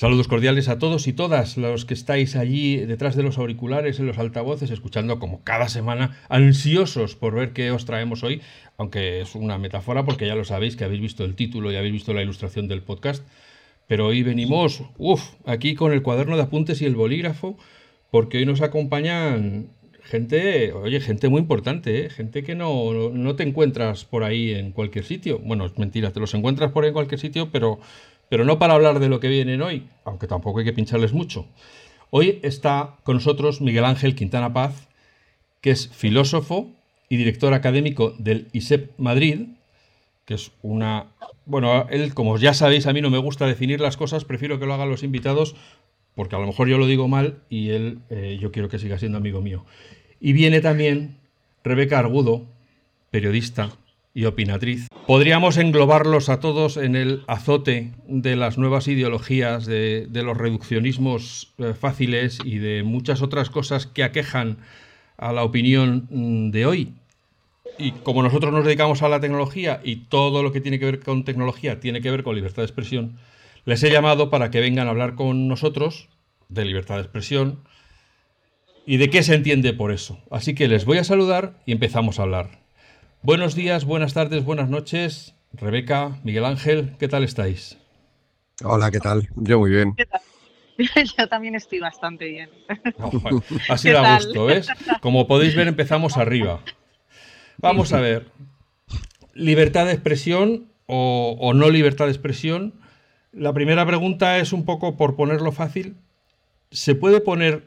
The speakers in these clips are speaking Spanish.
Saludos cordiales a todos y todas los que estáis allí detrás de los auriculares, en los altavoces, escuchando como cada semana, ansiosos por ver qué os traemos hoy, aunque es una metáfora porque ya lo sabéis que habéis visto el título y habéis visto la ilustración del podcast. Pero hoy venimos, uff, aquí con el cuaderno de apuntes y el bolígrafo, porque hoy nos acompañan gente, oye, gente muy importante, ¿eh? gente que no, no, te encuentras por ahí en cualquier sitio. Bueno, es mentira, te los encuentras por ahí en cualquier sitio, pero pero no para hablar de lo que vienen hoy, aunque tampoco hay que pincharles mucho. Hoy está con nosotros Miguel Ángel Quintana Paz, que es filósofo y director académico del ISEP Madrid, que es una... Bueno, él, como ya sabéis, a mí no me gusta definir las cosas, prefiero que lo hagan los invitados, porque a lo mejor yo lo digo mal y él, eh, yo quiero que siga siendo amigo mío. Y viene también Rebeca Argudo, periodista, y opinatriz. Podríamos englobarlos a todos en el azote de las nuevas ideologías, de, los reduccionismos eh, fáciles y de muchas otras cosas que aquejan a la opinión mm, de hoy. Y como nosotros nos dedicamos a la tecnología y todo lo que tiene que ver con tecnología tiene que ver con libertad de expresión, les he llamado para que vengan a hablar con nosotros de libertad de expresión y de qué se entiende por eso. Así que les voy a saludar y empezamos a hablar. Buenos días, buenas tardes, buenas noches. Rebeca, Miguel Ángel, ¿qué tal estáis? Hola, ¿qué tal? Yo muy bien. Yo también estoy bastante bien. así da gusto, ¿ves? Como podéis ver, empezamos arriba. Vamos a ver. ¿Libertad de expresión o, no libertad de expresión? La primera pregunta es un poco por ponerlo fácil. ¿Se puede poner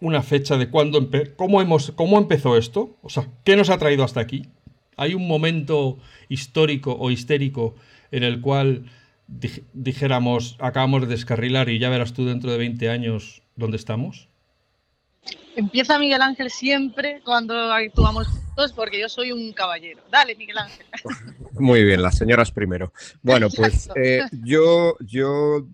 una fecha de cuándo cómo, hemos, cómo empezó esto? O sea, ¿qué nos ha traído hasta aquí? ¿Hay un momento histórico o histérico en el cual dijéramos, acabamos de descarrilar y ya verás tú dentro de 20 años dónde estamos? Empieza Miguel Ángel siempre cuando actuamos juntos porque yo soy un caballero. Dale, Miguel Ángel. Muy bien, las señoras primero. Bueno, pues eh, yo, yo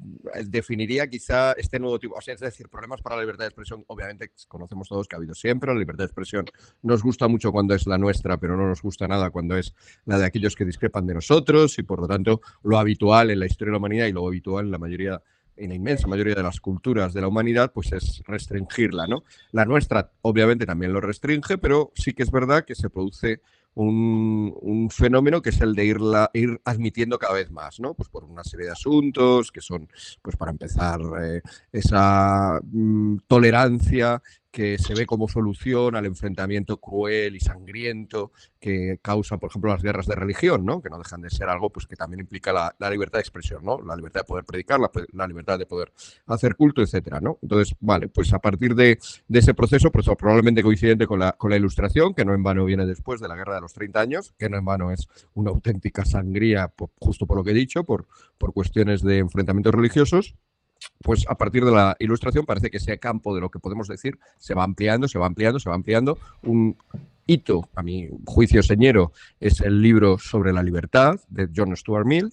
definiría quizá este nuevo tipo, o sea, es decir, problemas para la libertad de expresión, obviamente conocemos todos que ha habido siempre, la libertad de expresión nos gusta mucho cuando es la nuestra, pero no nos gusta nada cuando es la de aquellos que discrepan de nosotros y por lo tanto lo habitual en la historia de la humanidad y lo habitual en la mayoría en la inmensa mayoría de las culturas de la humanidad, pues es restringirla, ¿no? La nuestra obviamente también lo restringe, pero sí que es verdad que se produce un, fenómeno que es el de irla, ir admitiendo cada vez más, ¿no? Pues por una serie de asuntos que son, pues para empezar, eh, esa mm, tolerancia que se ve como solución al enfrentamiento cruel y sangriento que causan, por ejemplo, las guerras de religión, ¿no? que no dejan de ser algo pues, que también implica la, libertad de expresión, ¿no? la libertad de poder predicar, la, libertad de poder hacer culto, etc. ¿no? Entonces, vale, pues a partir de, ese proceso, pues probablemente coincidente con la, ilustración, que no en vano viene después de la guerra de los 30 años, que no en vano es una auténtica sangría, justo por lo que he dicho, por cuestiones de enfrentamientos religiosos, pues a partir de la ilustración parece que ese campo de lo que podemos decir se va ampliando, se va ampliando, se va ampliando. Un hito, a mi juicio señero, es el libro sobre la libertad de John Stuart Mill,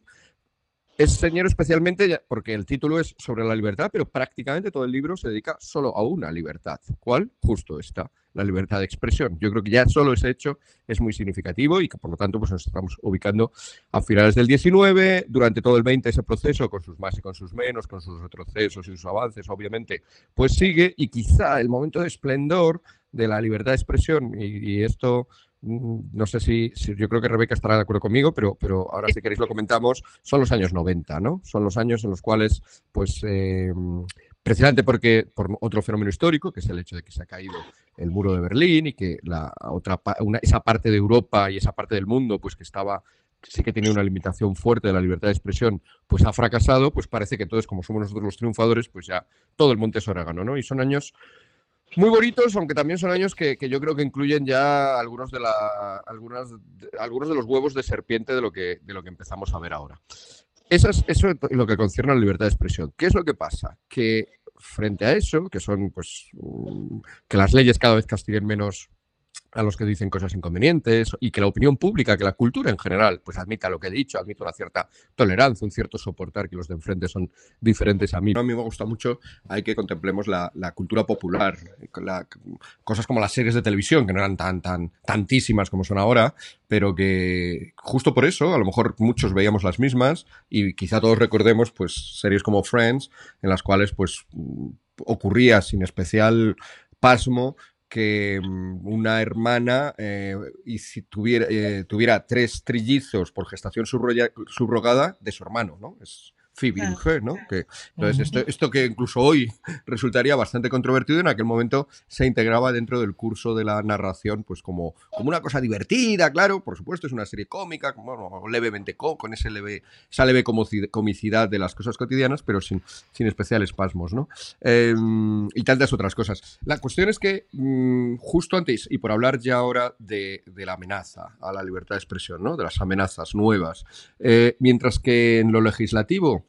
es señor especialmente porque el título es sobre la libertad, pero prácticamente todo el libro se dedica solo a una libertad. ¿Cuál? Justo esta, la libertad de expresión. Yo creo que ya solo ese hecho es muy significativo y que por lo tanto pues nos estamos ubicando a finales del 19, durante todo el 20 ese proceso, con sus más y con sus menos, con sus retrocesos y sus avances, obviamente, pues sigue y quizá el momento de esplendor de la libertad de expresión y esto no sé si, yo creo que Rebeca estará de acuerdo conmigo, pero, pero ahora si queréis lo comentamos, son los años 90, ¿no? Son los años en los cuales, pues, eh, precisamente porque por otro fenómeno histórico, que es el hecho de que se ha caído el muro de Berlín y que la otra esa parte de Europa y esa parte del mundo, pues que estaba sí que tenía una limitación fuerte de la libertad de expresión, pues ha fracasado, pues parece que entonces, como somos nosotros los triunfadores, pues ya todo el monte es orégano, ¿no? Y son años muy bonitos, aunque también son años que, yo creo que incluyen ya algunos de, la, algunas, algunos de los huevos de serpiente de lo que, de lo que empezamos a ver ahora. Eso es, lo que concierne a la libertad de expresión. ¿Qué es lo que pasa? Que frente a eso, que son pues que las leyes cada vez castiguen menos a los que dicen cosas inconvenientes y que la opinión pública, que la cultura en general, pues admita lo que he dicho, admite una cierta tolerancia, un cierto soportar que los de enfrente son diferentes a mí. A mí me gusta mucho, hay que contemplemos la, cultura popular, cosas como las series de televisión, que no eran tan, tan, tantísimas como son ahora, pero que justo por eso, a lo mejor muchos veíamos las mismas y quizá todos recordemos pues series como Friends, en las cuales pues ocurría sin especial pasmo que mm, una hermana eh, y si tuviera, eh, tuviera tres trillizos por gestación subrogada de su hermano, ¿no? Es, Phoebe ¿no? Que, entonces, esto, que incluso hoy resultaría bastante controvertido, en aquel momento se integraba dentro del curso de la narración, pues como, como una cosa divertida, claro, por supuesto, es una serie cómica, como, levemente con ese leve, esa leve comicidad de las cosas cotidianas, pero sin, sin especiales espasmos, ¿no? Em, y tantas otras cosas. La cuestión es que, mm, justo antes, y por hablar ya ahora de, la amenaza a la libertad de expresión, ¿no? De las amenazas nuevas, eh, mientras que en lo legislativo,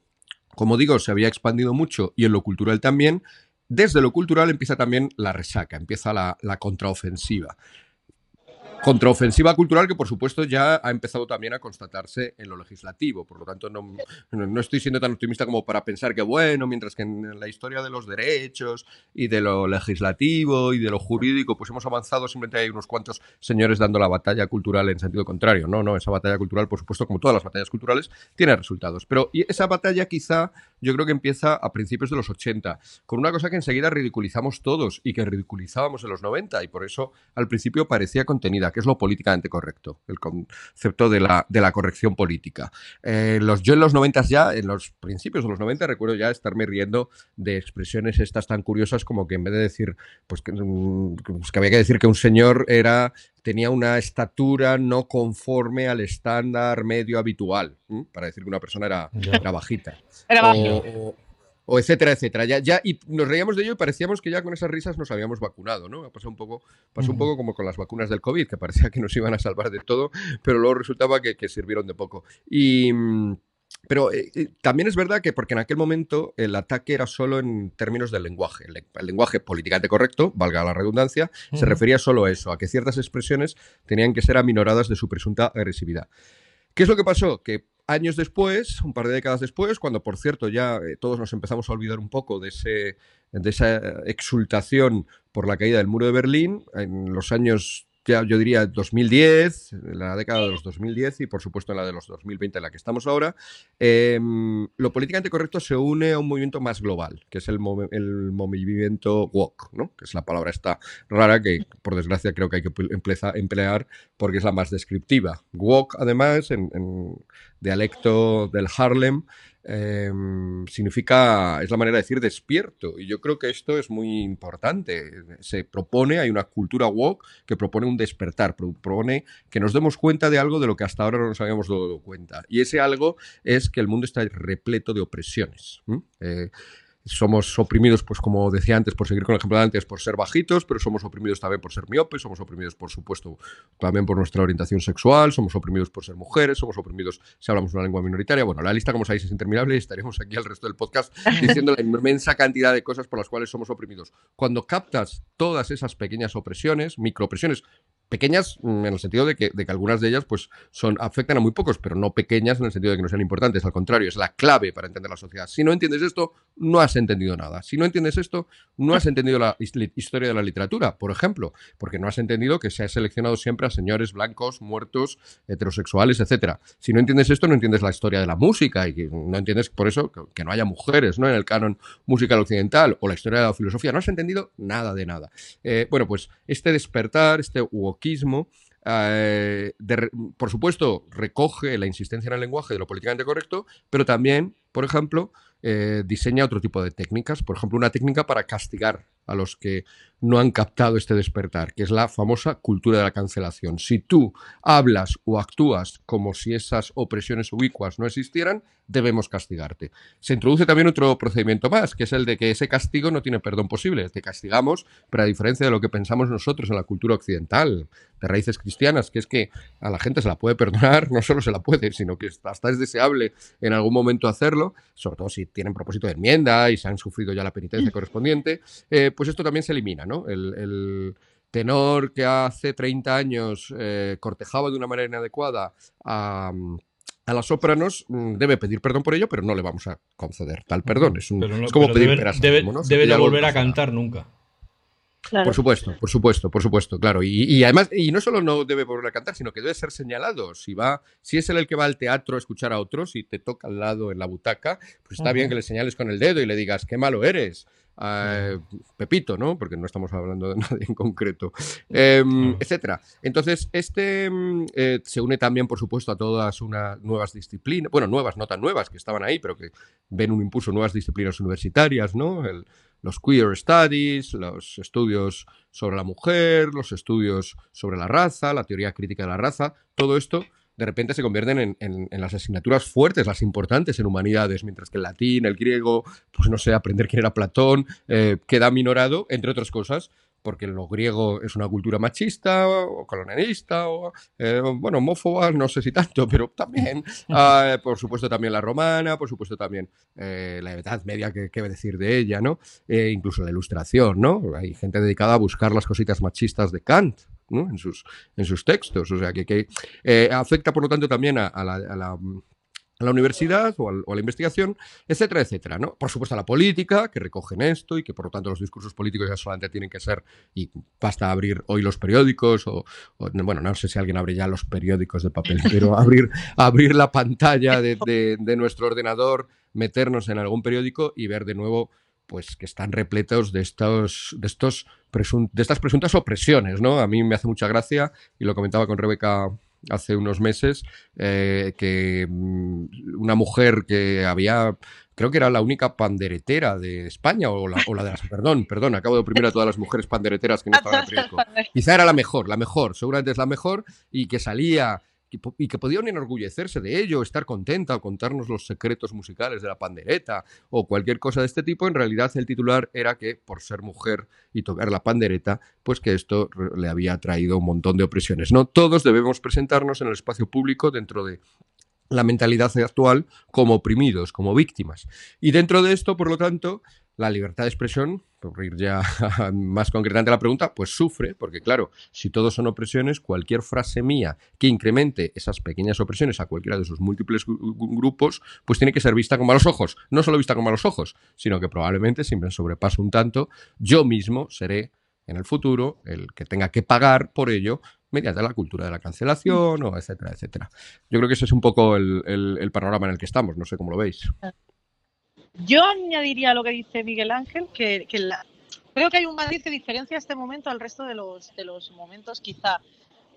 como digo, se había expandido mucho y en lo cultural también. Desde lo cultural empieza también la resaca, empieza la, la contraofensiva. Contraofensiva cultural que, por supuesto, ya ha empezado también a constatarse en lo legislativo. Por lo tanto, no, no, estoy siendo tan optimista como para pensar que, bueno, mientras que en la historia de los derechos y de lo legislativo y de lo jurídico, pues hemos avanzado, simplemente hay unos cuantos señores dando la batalla cultural en sentido contrario. No, no, esa batalla cultural, por supuesto, como todas las batallas culturales, tiene resultados. Pero esa batalla quizá yo creo que empieza a principios de los 80, con una cosa que enseguida ridiculizamos todos y que ridiculizábamos en los 90 y por eso al principio parecía contenida que es lo políticamente correcto, el concepto de la, de la corrección política. Eh, los, yo en los 90 ya, en los principios de los 90, recuerdo ya estarme riendo de expresiones estas tan curiosas como que en vez de decir, pues que, mm, pues que había que decir que un señor era tenía una estatura no conforme al estándar medio habitual, para decir que una persona era, era bajita. Era bajita o etcétera, etcétera. Ya, ya, y nos reíamos de ello y parecíamos que ya con esas risas nos habíamos vacunado, ¿no? Pasó un poco, pasó un poco como con las vacunas del COVID, que parecía que nos iban a salvar de todo, pero luego resultaba que, sirvieron de poco. Y. Mm, pero eh, eh, también es verdad que porque en aquel momento el ataque era solo en términos del lenguaje. El, lenguaje políticamente correcto, valga la redundancia, se refería solo a eso, a que ciertas expresiones tenían que ser aminoradas de su presunta agresividad. ¿Qué es lo que pasó? Que años después, un par de décadas después, cuando por cierto ya eh, todos nos empezamos a olvidar un poco de, ese, de esa exultación por la caída del muro de Berlín, en los años ya yo diría 2010, la década de los 2010 y por supuesto en la de los 2020 en la que estamos ahora, em, lo políticamente correcto se une a un movimiento más global, que es el, el movimiento woke, ¿no? que es la palabra esta rara que por desgracia creo que hay que emplear porque es la más descriptiva. Woke además en, en dialecto del Harlem Em, significa, es la manera de decir despierto. Y yo creo que esto es muy importante. Se propone, hay una cultura woke que propone un despertar, propone que nos demos cuenta de algo de lo que hasta ahora no nos habíamos dado cuenta. Y ese algo es que el mundo está repleto de opresiones somos oprimidos, pues como decía antes, por seguir con el ejemplo de antes, por ser bajitos, pero somos oprimidos también por ser miopes, somos oprimidos, por supuesto, también por nuestra orientación sexual, somos oprimidos por ser mujeres, somos oprimidos si hablamos una lengua minoritaria. Bueno, la lista, como sabéis, es interminable y estaremos aquí el resto del podcast diciendo la inmensa cantidad de cosas por las cuales somos oprimidos. Cuando captas todas esas pequeñas opresiones, microopresiones, pequeñas mm, en el sentido de que, algunas de ellas pues, son, afectan a muy pocos, pero no pequeñas en el sentido de que no sean importantes. Al contrario, es la clave para entender la sociedad. Si no entiendes esto, no has entendido nada. Si no entiendes esto, no has entendido la historia de la literatura, por ejemplo, porque no has entendido que se ha seleccionado siempre a señores blancos, muertos, heterosexuales, etc. Si no entiendes esto, no entiendes la historia de la música y no entiendes por eso que, no haya mujeres ¿no? en el canon musical occidental o la historia de la filosofía. No has entendido nada de nada. Eh, bueno, pues este despertar, este eh, por supuesto, recoge la insistencia en el lenguaje de lo políticamente correcto, pero también, por ejemplo, eh, diseña otro tipo de técnicas. Por ejemplo, una técnica para castigar a los que no han captado este despertar, que es la famosa cultura de la cancelación. Si tú hablas o actúas como si esas opresiones ubicuas no existieran, debemos castigarte. Se introduce también otro procedimiento más, que es el de que ese castigo no tiene perdón posible. Te castigamos, pero a diferencia de lo que pensamos nosotros en la cultura occidental, de raíces cristianas, que es que a la gente se la puede perdonar, no solo se la puede, sino que hasta es deseable en algún momento hacerlo, sobre todo si tienen propósito de enmienda y se han sufrido ya la penitencia correspondiente, eh, pues esto también se elimina, ¿no? el, tenor que hace 30 años eh, cortejaba de una manera inadecuada a, las sopranos mm, debe pedir perdón por ello, pero no le vamos a conceder tal perdón. Es, como pedir debe, debe, de volver a cantar nunca. Por supuesto, por supuesto, por supuesto, claro. Y, además, y no solo no debe volver a cantar, sino que debe ser señalado. Si va, si es él el que va al teatro a escuchar a otros y te toca al lado en la butaca, pues está bien que le señales con el dedo y le digas qué malo eres. Pepito, ¿no? Porque no estamos hablando de nadie en concreto, em, etcétera. Entonces, este mm, eh, se une también, por supuesto, a todas unas nuevas disciplinas, bueno, nuevas, no tan nuevas, que estaban ahí, pero que ven un impulso, nuevas disciplinas universitarias, ¿no? Los queer studies, los estudios sobre la mujer, los estudios sobre la raza, la teoría crítica de la raza, todo esto de repente se convierten en, las asignaturas fuertes, las importantes en humanidades, mientras que el latín, el griego, pues no sé, aprender quién era Platón, eh, queda minorado, entre otras cosas, porque lo griego es una cultura machista o colonialista o, eh, bueno, homófoba, no sé si tanto, pero también, ah, por supuesto también la romana, por supuesto también eh, la Edad Media, que qué decir de ella, ¿no? incluso la Ilustración, ¿no? Hay gente dedicada a buscar las cositas machistas de Kant, en, sus, en sus textos. O sea, que, eh, afecta, por lo tanto, también a, la, universidad o a, la investigación, etcétera, etcétera. ¿no? Por supuesto, a la política, que recogen esto y que, por lo tanto, los discursos políticos ya solamente tienen que ser, y basta abrir hoy los periódicos, o, bueno, no sé si alguien abre ya los periódicos de papel, pero abrir, abrir la pantalla de, de nuestro ordenador, meternos en algún periódico y ver de nuevo pues que están repletos de estos, de estos de estas presuntas opresiones, ¿no? A mí me hace mucha gracia, y lo comentaba con Rebeca hace unos meses, eh, que mm, una mujer que había, creo que era la única panderetera de España, o la, o la de las, perdón, perdón, acabo de oprimir a todas las mujeres pandereteras que no estaban en. Quizá era la mejor, la mejor, seguramente es la mejor, y que salía y, que podían enorgullecerse de ello, estar contenta o contarnos los secretos musicales de la pandereta o cualquier cosa de este tipo, en realidad el titular era que por ser mujer y tocar la pandereta, pues que esto le había traído un montón de opresiones. No todos debemos presentarnos en el espacio público dentro de la mentalidad actual como oprimidos, como víctimas. Y dentro de esto, por lo tanto, la libertad de expresión, por ir ya más concretamente a la pregunta, pues sufre, porque claro, si todos son opresiones, cualquier frase mía que incremente esas pequeñas opresiones a cualquiera de sus múltiples grupos, pues tiene que ser vista con malos ojos. No solo vista con malos ojos, sino que probablemente, si me sobrepaso un tanto, yo mismo seré en el futuro el que tenga que pagar por ello mediante la cultura de la cancelación o etcétera, etcétera. Yo creo que ese es un poco el, el panorama en el que estamos, no sé cómo lo veis. Yo añadiría lo que dice Miguel Ángel, que, creo que hay un matiz de diferencia este momento al resto de los, de los momentos, quizá.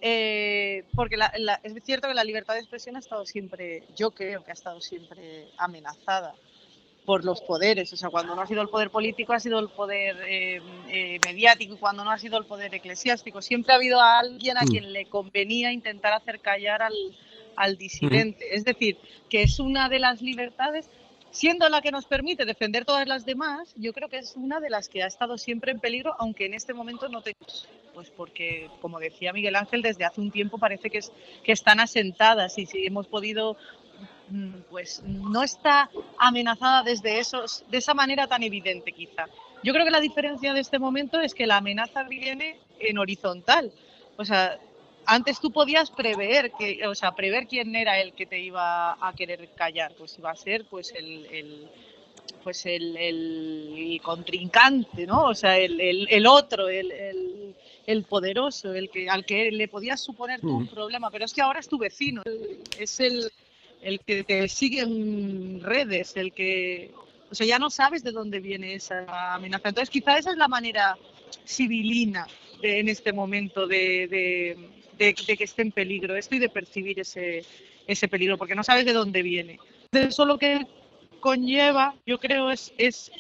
Eh, porque es cierto que la libertad de expresión ha estado siempre, yo creo que ha estado siempre amenazada por los poderes. O sea, cuando no ha sido el poder político, ha sido el poder eh, eh, mediático, y cuando no ha sido el poder eclesiástico. Siempre ha habido a alguien a mm. quien le convenía intentar hacer callar al, al disidente. Es decir, que es una de las libertades siendo la que nos permite defender todas las demás, yo creo que es una de las que ha estado siempre en peligro, aunque en este momento no tenemos, pues porque, como decía Miguel Ángel, desde hace un tiempo parece que, es, que están asentadas y si hemos podido, mm, pues no está amenazada desde esos, de esa manera tan evidente quizá. Yo creo que la diferencia de este momento es que la amenaza viene en horizontal. O sea, antes tú podías prever que, o sea, prever quién era el que te iba a querer callar, pues iba a ser pues el, pues el, contrincante, ¿no? O sea, el, otro, el, poderoso, el que, al que le podías suponer un mm. problema, pero es que ahora es tu vecino, es el, el que te sigue en redes, el que, o sea, ya no sabes de dónde viene esa amenaza. Entonces, quizá esa es la manera civilina en este momento de de, que esté en peligro esto y de percibir ese, ese peligro, porque no sabes de dónde viene. Eso lo que conlleva, yo creo, es, es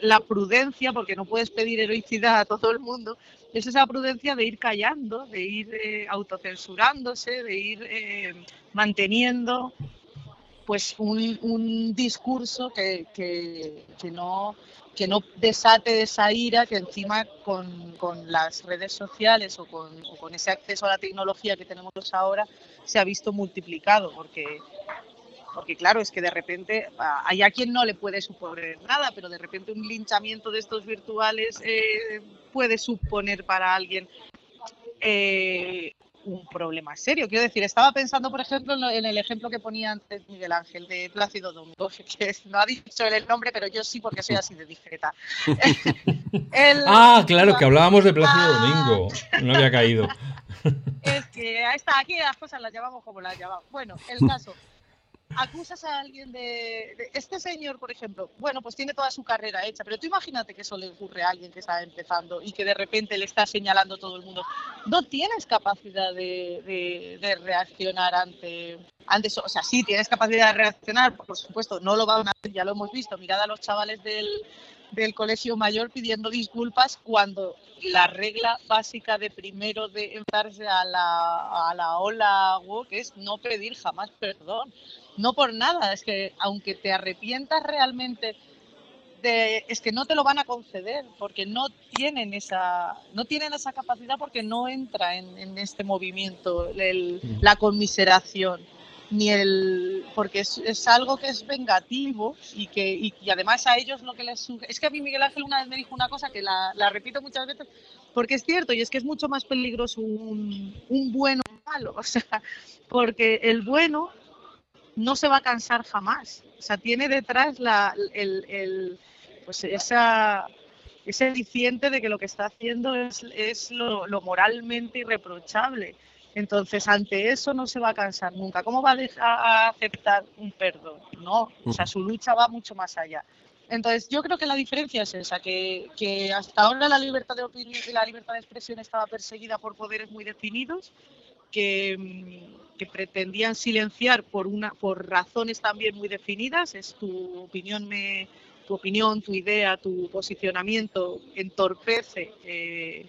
la prudencia, porque no puedes pedir heroicidad a todo el mundo, es esa prudencia de ir callando, de ir eh, autocensurándose, de ir eh, manteniendo pues un, un discurso que, que, que, no, que no desate esa ira que encima con, con las redes sociales o con, con, ese acceso a la tecnología que tenemos ahora se ha visto multiplicado, porque, porque claro, es que de repente hay a quien no le puede suponer nada, pero de repente un linchamiento de estos virtuales eh, puede suponer para alguien eh, un problema serio. Quiero decir, estaba pensando, por ejemplo, en el ejemplo que ponía antes Miguel Ángel de Plácido Domingo, que no ha dicho el nombre, pero yo sí, porque soy así de discreta. ah, claro, que hablábamos de Plácido ah. Domingo. No había caído. Es que ahí está, aquí las cosas las llamamos como las llamamos. Bueno, el caso acusas a alguien de, Este señor, por ejemplo, bueno, pues tiene toda su carrera hecha, pero tú imagínate que eso le ocurre a alguien que está empezando y que de repente le está señalando todo el mundo. No tienes capacidad de, reaccionar ante, ante. O sea, sí tienes capacidad de reaccionar, por supuesto, no lo van a hacer, ya lo hemos visto. Mirad a los chavales del, del colegio mayor pidiendo disculpas cuando la regla básica de primero de enfrentarse a la, a la ola que es no pedir jamás perdón. No por nada, es que aunque te arrepientas realmente, de, es que no te lo van a conceder porque no tienen esa, no tienen esa capacidad porque no entra en, este movimiento la conmiseración ni el porque es, algo que es vengativo y que y, además a ellos lo que les es que a mí Miguel Ángel una vez me dijo una cosa que la, repito muchas veces porque es cierto y es que es mucho más peligroso un, un bueno malo o sea porque el bueno no se va a cansar jamás. O sea, tiene detrás la, el, pues esa, ese aliciente de que lo que está haciendo es, lo, moralmente irreprochable. Entonces, ante eso no se va a cansar nunca. ¿Cómo va a, aceptar un perdón? No, o sea, su lucha va mucho más allá. Entonces, yo creo que la diferencia es esa, que, que hasta ahora la libertad de opinión y la libertad de expresión estaba perseguida por poderes muy definidos, que, que pretendían silenciar por, una, por razones también muy definidas, es tu opinión, me, tu opinión, tu idea, tu posicionamiento entorpece eh,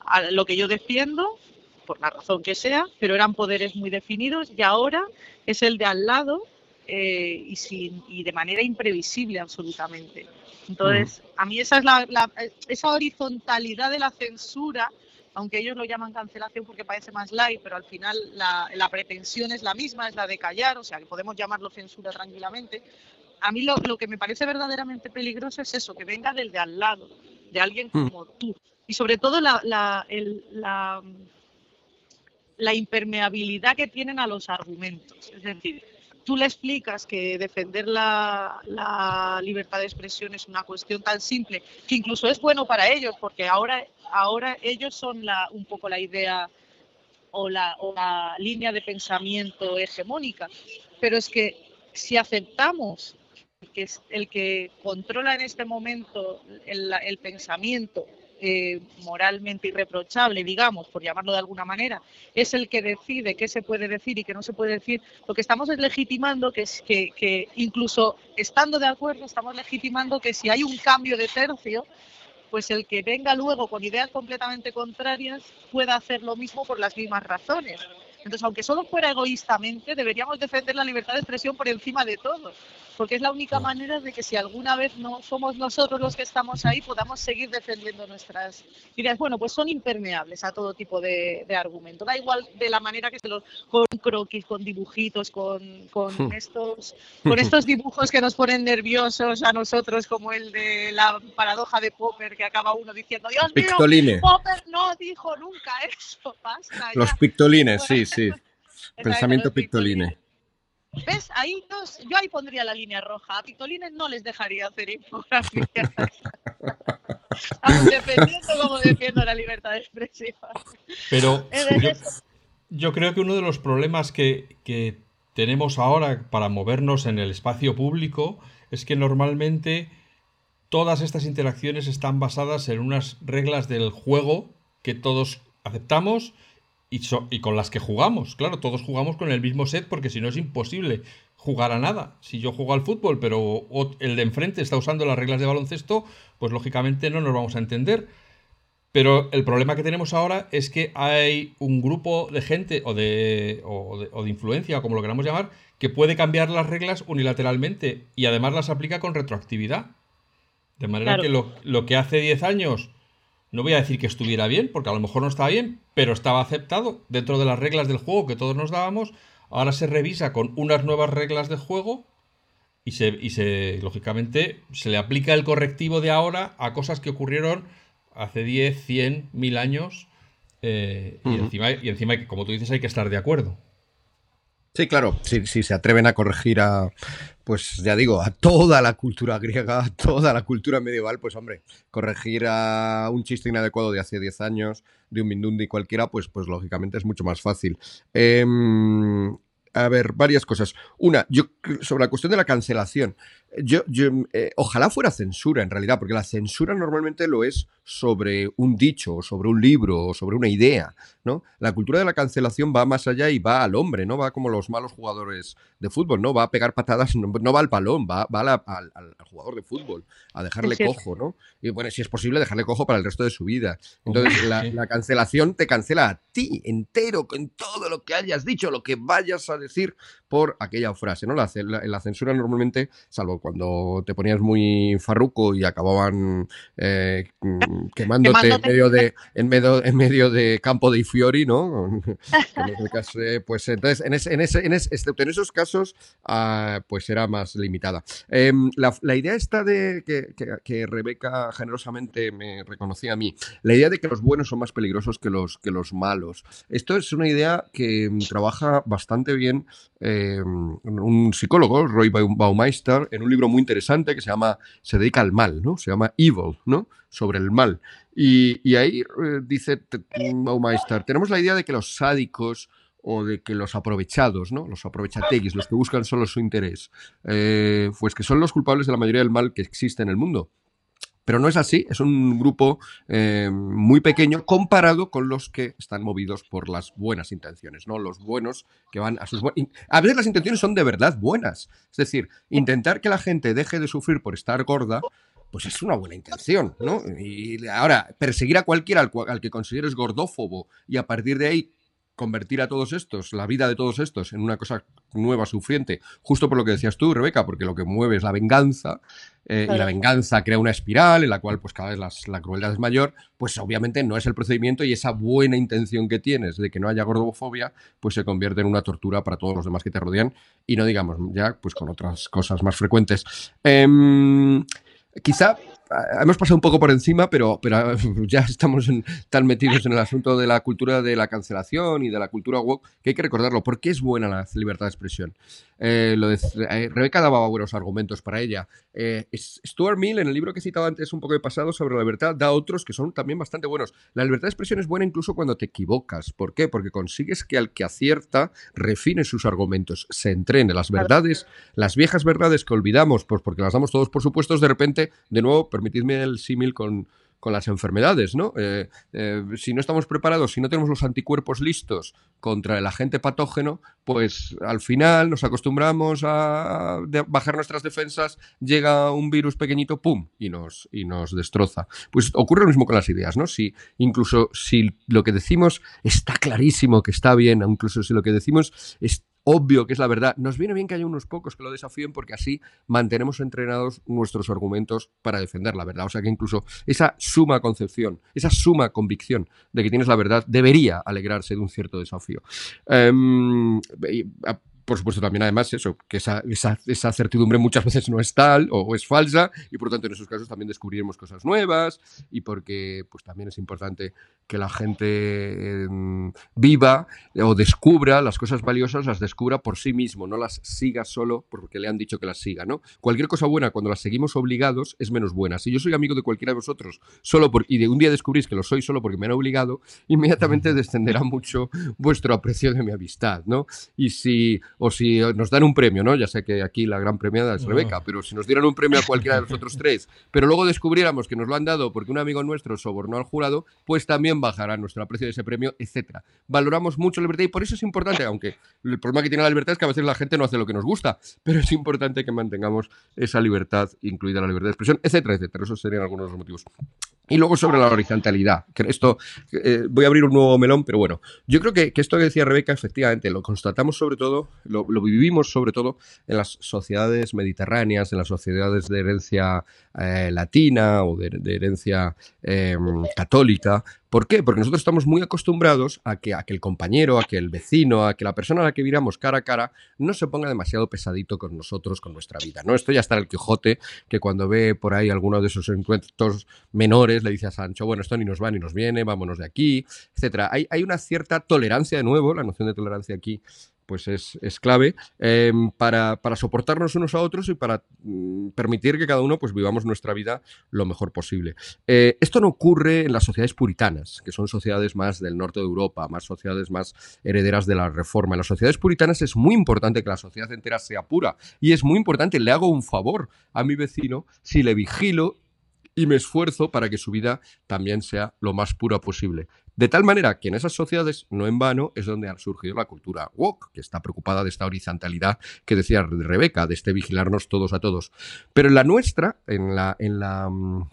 a lo que yo defiendo, por la razón que sea, pero eran poderes muy definidos y ahora es el de al lado eh, y, sin, y de manera imprevisible absolutamente. Entonces, a mí esa es la, esa horizontalidad de la censura aunque ellos lo llaman cancelación porque parece más light, pero al final la, pretensión es la misma, es la de callar, o sea que podemos llamarlo censura tranquilamente. A mí lo, que me parece verdaderamente peligroso es eso, que venga del de al lado, de alguien hmm. como tú. Y sobre todo la, la, la impermeabilidad que tienen a los argumentos. Es decir, tú le explicas que defender la, libertad de expresión es una cuestión tan simple que incluso es bueno para ellos, porque ahora, ahora ellos son la, un poco la idea o la, o la línea de pensamiento hegemónica. Pero es que si aceptamos que es el que controla en este momento el pensamiento eh, moralmente irreprochable, digamos, por llamarlo de alguna manera, es el que decide qué se puede decir y qué no se puede decir, lo que estamos es legitimando que, es que, incluso estando de acuerdo, estamos legitimando que si hay un cambio de tercio, pues el que venga luego con ideas completamente contrarias pueda hacer lo mismo por las mismas razones. Entonces, aunque solo fuera egoístamente, deberíamos defender la libertad de expresión por encima de todo porque es la única manera de que si alguna vez no somos nosotros los que estamos ahí, podamos seguir defendiendo nuestras ideas. Bueno, pues son impermeables a todo tipo de, de argumento. Da igual de la manera que se los con croquis, con dibujitos, con, con hmm. estos con estos dibujos que nos ponen nerviosos a nosotros, como el de la paradoja de Popper, que acaba uno diciendo, Dios mío, Popper no dijo nunca eso, basta. Los pictolines, sí, sí. Pensamiento pictoline. ¿Ves? Ahí yo ahí pondría la línea roja. A Pictolines no les dejaría hacer infografías. dependiendo cómo defiendo la libertad de expresión. Pero yo, creo que uno de los problemas que, que tenemos ahora para movernos en el espacio público es que normalmente todas estas interacciones están basadas en unas reglas del juego que todos aceptamos y, con las que jugamos. Claro, todos jugamos con el mismo set porque si no es imposible jugar a nada. Si yo juego al fútbol, pero el de enfrente está usando las reglas de baloncesto, pues lógicamente no nos vamos a entender. Pero el problema que tenemos ahora es que hay un grupo de gente o de, o de, influencia, o como lo queramos llamar, que puede cambiar las reglas unilateralmente y además las aplica con retroactividad. De manera que lo, lo, que hace 10 años no voy a decir que estuviera bien, porque a lo mejor no estaba bien, pero estaba aceptado dentro de las reglas del juego que todos nos dábamos. Ahora se revisa con unas nuevas reglas de juego y se, y se lógicamente, se le aplica el correctivo de ahora a cosas que ocurrieron hace 10, 100, 1000 años y, encima, y encima, como tú dices, hay que estar de acuerdo. Sí, claro, si, si, se atreven a corregir a, pues ya digo, a toda la cultura griega, a toda la cultura medieval, pues hombre, corregir a un chiste inadecuado de hace 10 años, de un Mindundi cualquiera, pues, pues lógicamente es mucho más fácil. Eh, a ver, varias cosas. Una, yo sobre la cuestión de la cancelación. Yo, yo eh, ojalá fuera censura en realidad, porque la censura normalmente lo es sobre un dicho, sobre un libro, o sobre una idea, ¿no? La cultura de la cancelación va más allá y va al hombre, ¿no? Va como los malos jugadores de fútbol, ¿no? Va a pegar patadas, no, va al balón, va, va al, jugador de fútbol, a dejarle cojo, ¿no? Y bueno, si es posible, dejarle cojo para el resto de su vida. Entonces, la, la cancelación te cancela a ti entero, con todo lo que hayas dicho, lo que vayas a decir por aquella frase, ¿no? La, la, censura normalmente, salvo cuando te ponías muy farruco y acababan eh, quemándote, En, medio de, en, medio, en medio de campo de Ifiori, ¿no? pues entonces, en, ese, en, ese, en, en esos casos, ah, pues era más limitada. Em, la, idea esta de que, que, Rebeca generosamente me reconocía a mí, la idea de que los buenos son más peligrosos que los, que los malos. Esto es una idea que trabaja bastante bien eh, un psicólogo, Roy Baumeister, en un libro muy interesante que se llama, se dedica al mal, ¿no? Se llama Evil, ¿no? Sobre el mal. Y, ahí eh, dice Baumeister, tenemos la idea de que los sádicos o de que los aprovechados, ¿no? Los aprovechateguis, los que buscan solo su interés, eh, pues que son los culpables de la mayoría del mal que existe en el mundo. Pero no es así, es un grupo eh, muy pequeño comparado con los que están movidos por las buenas intenciones, ¿no? Los buenos que van a sus... A veces las intenciones son de verdad buenas. Es decir, intentar que la gente deje de sufrir por estar gorda, pues es una buena intención, ¿no? Y ahora, perseguir a cualquiera al, al que consideres gordófobo y a partir de ahí convertir a todos estos, la vida de todos estos, en una cosa nueva, sufriente, justo por lo que decías tú, Rebeca, porque lo que mueve es la venganza, eh, y la venganza crea una espiral en la cual pues cada vez la crueldad es mayor, pues obviamente no es el procedimiento y esa buena intención que tienes de que no haya gordofobia, pues se convierte en una tortura para todos los demás que te rodean, y no digamos ya pues con otras cosas más frecuentes. Em, quizá hemos pasado un poco por encima, pero, pero ya estamos tan metidos en el asunto de la cultura de la cancelación y de la cultura woke que hay que recordarlo. ¿Por qué es buena la libertad de expresión? Eh, lo de, eh, Rebeca daba buenos argumentos para ella. Eh, Stuart Mill, en el libro que he citado antes un poco de pasado sobre la libertad, da otros que son también bastante buenos. La libertad de expresión es buena incluso cuando te equivocas. ¿Por qué? Porque consigues que al que acierta refine sus argumentos, se entrene. Las verdades, las viejas verdades que olvidamos, pues porque las damos todos por supuestos, de repente, de nuevo, permitidme el símil con, con las enfermedades, ¿no? Eh, eh, si no estamos preparados, si no tenemos los anticuerpos listos contra el agente patógeno, pues al final nos acostumbramos a bajar nuestras defensas, llega un virus pequeñito, ¡pum! y nos, y nos destroza. Pues ocurre lo mismo con las ideas, ¿no? Si incluso si lo que decimos está clarísimo que está bien, incluso si lo que decimos es obvio que es la verdad. Nos viene bien que haya unos pocos que lo desafíen porque así mantenemos entrenados nuestros argumentos para defender la verdad. O sea que incluso esa suma concepción, esa suma convicción de que tienes la verdad debería alegrarse de un cierto desafío. Em, por supuesto, también además eso, que esa, esa, certidumbre muchas veces no es tal o, es falsa y por lo tanto en esos casos también descubriremos cosas nuevas y porque pues también es importante que la gente em, viva o descubra las cosas valiosas, las descubra por sí mismo, no las siga solo porque le han dicho que las siga, ¿no? Cualquier cosa buena cuando las seguimos obligados es menos buena. Si yo soy amigo de cualquiera de vosotros solo por, y de un día descubrís que lo soy solo porque me han obligado, inmediatamente descenderá mucho vuestro aprecio de mi amistad, ¿no? Y si o si nos dan un premio, ¿no? Ya sé que aquí la gran premiada es Rebeca, pero si nos dieran un premio a cualquiera de los otros tres, pero luego descubriéramos que nos lo han dado porque un amigo nuestro sobornó al jurado, pues también bajará nuestro aprecio de ese premio, etcétera. Valoramos mucho la libertad y por eso es importante, aunque el problema que tiene la libertad es que a veces la gente no hace lo que nos gusta, pero es importante que mantengamos esa libertad, incluida la libertad de expresión, etcétera, etcétera. Esos serían algunos de los motivos. Y luego sobre la horizontalidad, que esto, eh, voy a abrir un nuevo melón, pero bueno, yo creo que, esto que decía Rebeca, efectivamente, lo constatamos sobre todo, lo, vivimos sobre todo en las sociedades mediterráneas, en las sociedades de herencia eh, latina o de, herencia em, católica, ¿Por qué? Porque nosotros estamos muy acostumbrados a que, a el compañero, a que el vecino, a que la persona a la que miramos cara a cara no se ponga demasiado pesadito con nosotros, con nuestra vida. ¿no? Esto ya está el Quijote, que cuando ve por ahí alguno de esos encuentros menores le dice a Sancho, bueno, esto ni nos va ni nos viene, vámonos de aquí. Hay, hay una cierta tolerancia de nuevo, la noción de tolerancia aquí pues es, clave em, para, soportarnos unos a otros y para mm, permitir que cada uno pues vivamos nuestra vida lo mejor posible. Eh, esto no ocurre en las sociedades puritanas, que son sociedades más del norte de Europa, más sociedades más herederas de la reforma. En las sociedades puritanas es muy importante que la sociedad entera sea pura y es muy importante, le hago un favor a mi vecino si le vigilo y me esfuerzo para que su vida también sea lo más pura posible. De tal manera que en esas sociedades, no en vano, es donde ha surgido la cultura woke, que está preocupada de esta horizontalidad que decía Rebeca, de este vigilarnos todos a todos. Pero en la nuestra, en la, en la mm,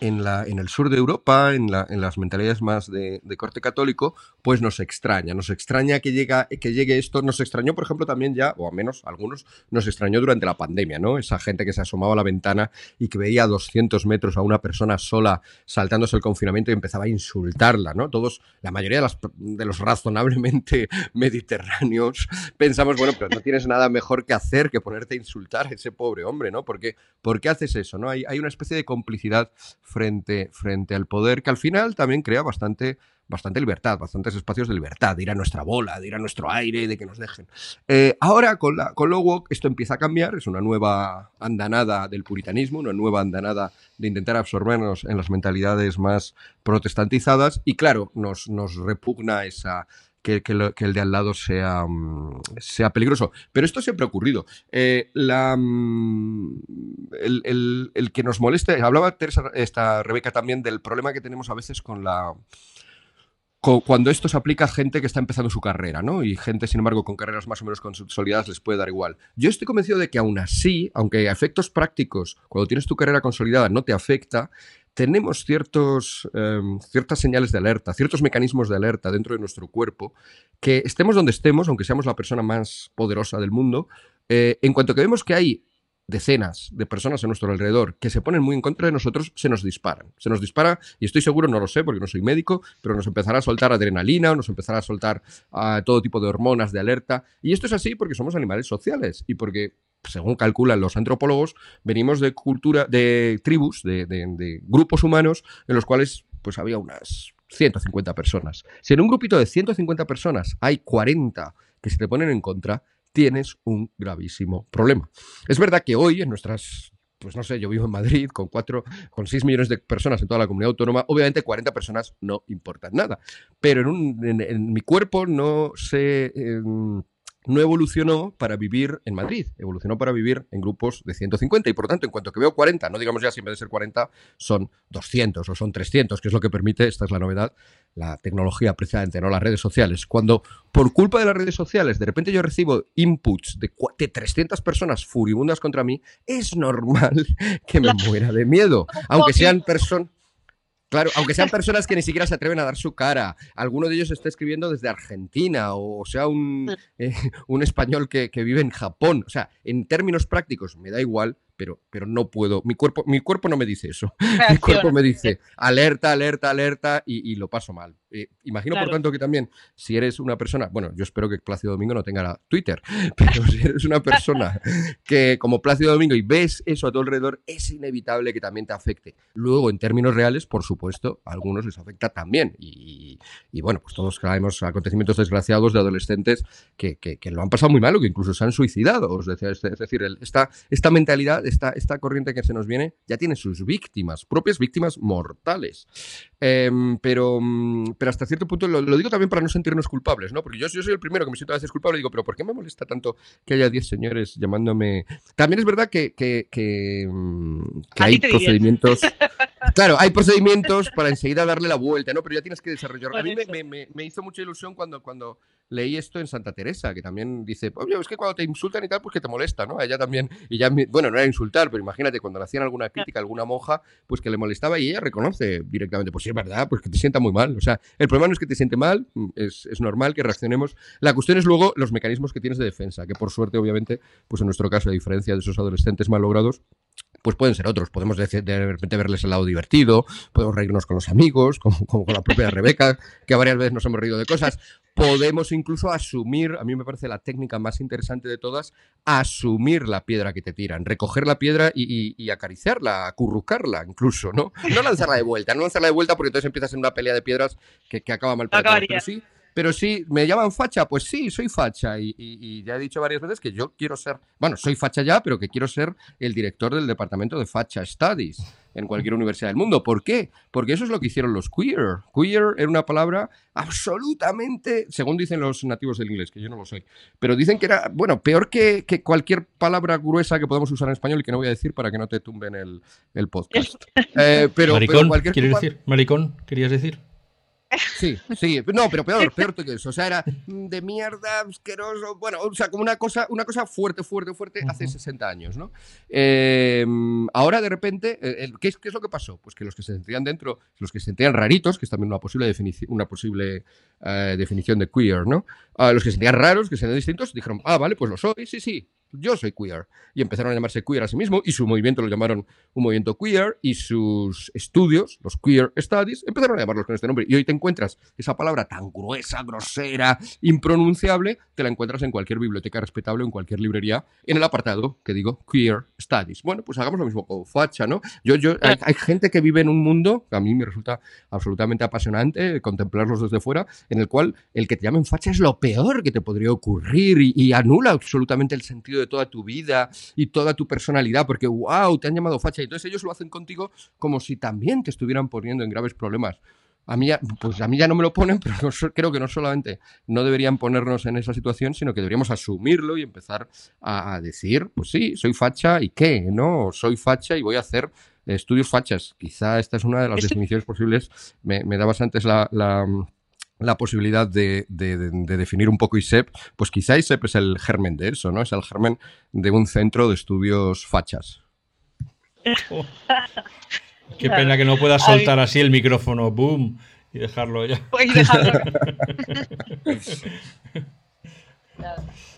en, la, en el sur de Europa, en, la, en las mentalidades más de, corte católico, pues nos extraña. Nos extraña que, llega, que llegue esto. Nos extrañó, por ejemplo, también ya, o al menos algunos, nos extrañó durante la pandemia, ¿no? Esa gente que se asomaba a la ventana y que veía a 200 metros a una persona sola saltándose el confinamiento y empezaba a insultarla, ¿no? Todos, la mayoría de, los razonablemente mediterráneos, pensamos, bueno, pero no tienes nada mejor que hacer que ponerte a insultar a ese pobre hombre, ¿no? Porque, ¿Por qué haces eso, no? Hay, hay una especie de complicidad frente, frente al poder, que al final también crea bastante, bastante libertad, bastantes espacios de libertad, de ir a nuestra bola, de ir a nuestro aire, de que nos dejen. Eh, ahora, con, la, con lo esto empieza a cambiar, es una nueva andanada del puritanismo, una nueva andanada de intentar absorbernos en las mentalidades más protestantizadas, y claro, nos, nos repugna esa que, el de al lado sea, mm, sea peligroso. Pero esto siempre ha ocurrido. Eh, la, mm, el, que nos moleste, hablaba esta Rebeca también del problema que tenemos a veces con la cuando esto se aplica a gente que está empezando su carrera, ¿no? Y gente, sin embargo, con carreras más o menos consolidadas les puede dar igual. Yo estoy convencido de que aún así, aunque a efectos prácticos, cuando tienes tu carrera consolidada no te afecta, tenemos ciertos, em, ciertas señales de alerta, ciertos mecanismos de alerta dentro de nuestro cuerpo, que estemos donde estemos, aunque seamos la persona más poderosa del mundo, eh, en cuanto que vemos que hay decenas de personas a nuestro alrededor que se ponen muy en contra de nosotros, se nos disparan. Se nos dispara, y estoy seguro, no lo sé porque no soy médico, pero nos empezará a soltar adrenalina, nos empezará a soltar ah, todo tipo de hormonas de alerta. Y esto es así porque somos animales sociales y porque según calculan los antropólogos, venimos de cultura, de tribus, de, grupos humanos en los cuales pues había unas 150 personas. Si en un grupito de 150 personas hay 40 que se te ponen en contra, tienes un gravísimo problema. Es verdad que hoy en nuestras pues no sé, yo vivo en Madrid con cuatro, con 6 millones de personas en toda la comunidad autónoma, obviamente 40 personas no importan nada, pero en, mi cuerpo no se... Em, no evolucionó para vivir en Madrid, evolucionó para vivir en grupos de 150 y por lo tanto en cuanto que veo 40, no digamos ya si en vez de ser 40 son 200 o son 300, que es lo que permite, esta es la novedad, la tecnología precisamente, no las redes sociales. Cuando por culpa de las redes sociales de repente yo recibo inputs de, de 300 personas furibundas contra mí, es normal que me muera de miedo, aunque sean personas Claro, aunque sean personas que ni siquiera se atreven a dar su cara. Alguno de ellos está escribiendo desde Argentina o sea un, eh, un español que, que, vive en Japón. O sea, en términos prácticos me da igual, pero, pero no puedo. Mi cuerpo, mi cuerpo no me dice eso. Mi cuerpo me dice alerta, alerta, alerta y, lo paso mal. Eh, imagino, por tanto, que también si eres una persona, bueno, yo espero que Plácido Domingo no tenga Twitter, pero si eres una persona que como Plácido Domingo y ves eso a tu alrededor, es inevitable que también te afecte. Luego, en términos reales, por supuesto, a algunos les afecta también. Y, bueno, pues todos caemos acontecimientos desgraciados de adolescentes que, que, lo han pasado muy mal o que incluso se han suicidado. Es decir esta, esta mentalidad esta, esta corriente que se nos viene ya tiene sus víctimas, propias víctimas mortales. Em, pero, mm, pero hasta cierto punto lo, digo también para no sentirnos culpables, ¿no? Porque yo, yo soy el primero que me siento a veces culpable y digo, pero ¿por qué me molesta tanto que haya 10 señores llamándome? También es verdad que, que, que, mm, hay procedimientos. Claro, hay procedimientos para enseguida darle la vuelta, ¿no? Pero ya tienes que desarrollar. A mí me, me, me, hizo mucha ilusión cuando, cuando leí esto en Santa Teresa, que también dice, oye, es que cuando te insultan y tal, pues que te molesta, ¿no? ella también, y ya, bueno, no era insultar, pero imagínate, cuando le hacían alguna crítica a alguna monja, pues que le molestaba y ella reconoce directamente, pues sí, es verdad, pues que te sienta muy mal. O sea, el problema no es que te siente mal, mm, es, es normal que reaccionemos. La cuestión es luego los mecanismos que tienes de defensa, que por suerte, obviamente, pues en nuestro caso, a diferencia de esos adolescentes mal logrados, pues pueden ser otros. Podemos de, de repente verles el lado divertido, podemos reírnos con los amigos, como, como con la propia Rebeca, que varias veces nos hemos reído de cosas. Podemos incluso asumir, a mí me parece la técnica más interesante de todas, asumir la piedra que te tiran, recoger la piedra y, y, y acariciarla, acurrucarla incluso, ¿no? No lanzarla de vuelta, no lanzarla de vuelta porque entonces empiezas en una pelea de piedras que, que acaba mal para todos. Pero sí, pero sí, ¿me llaman facha? Pues sí, soy facha. Y, y, y, ya he dicho varias veces que yo quiero ser, bueno, soy facha ya, pero que quiero ser el director del departamento de Facha Studies en cualquier universidad del mundo. ¿Por qué? Porque eso es lo que hicieron los queer. Queer era una palabra absolutamente, según dicen los nativos del inglés, que yo no lo soy, pero dicen que era, bueno, peor que, que cualquier palabra gruesa que podamos usar en español y que no voy a decir para que no te tumben el, el podcast. Eh, pero, Maricón, pero cualquier ¿quieres decir? Maricón, ¿querías decir? Sí, sí, no, pero peor, peor que eso. O sea, era de mierda, asqueroso. Bueno, o sea, como una cosa, una cosa fuerte, fuerte, fuerte hace uh -huh. 60 años, ¿no? Eh, ahora, de repente, eh, ¿qué es, ¿qué es, lo que pasó? Pues que los que se sentían dentro, los que se sentían raritos, que es también una posible, definición, una posible uh, definición de queer, ¿no? Uh, los que se sentían raros, que se sentían distintos, dijeron, ah, vale, pues lo soy, sí, sí, yo soy queer. Y empezaron a llamarse queer a sí mismo y su movimiento lo llamaron un movimiento queer y sus estudios, los queer studies, empezaron a llamarlos con este nombre. Y hoy te encuentras esa palabra tan gruesa, grosera, impronunciable, te la encuentras en cualquier biblioteca respetable, en cualquier librería, en el apartado que digo queer studies. Bueno, pues hagamos lo mismo con facha, ¿no? Yo, yo, hay, gente que vive en un mundo que a mí me resulta absolutamente apasionante contemplarlos desde fuera, en el cual el que te llamen facha es lo peor que te podría ocurrir y anula absolutamente el sentido de toda tu vida y toda tu personalidad, porque wow, te han llamado facha y entonces ellos lo hacen contigo como si también te estuvieran poniendo en graves problemas. A mí, ya, pues a mí ya no me lo ponen, pero no, creo que no solamente no deberían ponernos en esa situación, sino que deberíamos asumirlo y empezar a, a decir, pues sí, soy facha y qué, ¿no? Soy facha y voy a hacer estudios fachas. Quizá esta es una de las definiciones posibles. Me, me dabas antes la, la la posibilidad de, de, de, definir un poco ISEP, pues quizá ISEP es el germen de eso, ¿no? Es el germen de un centro de estudios fachas. Oh. Qué pena que no puedas soltar así el micrófono, boom, y dejarlo ya. Y dejarlo.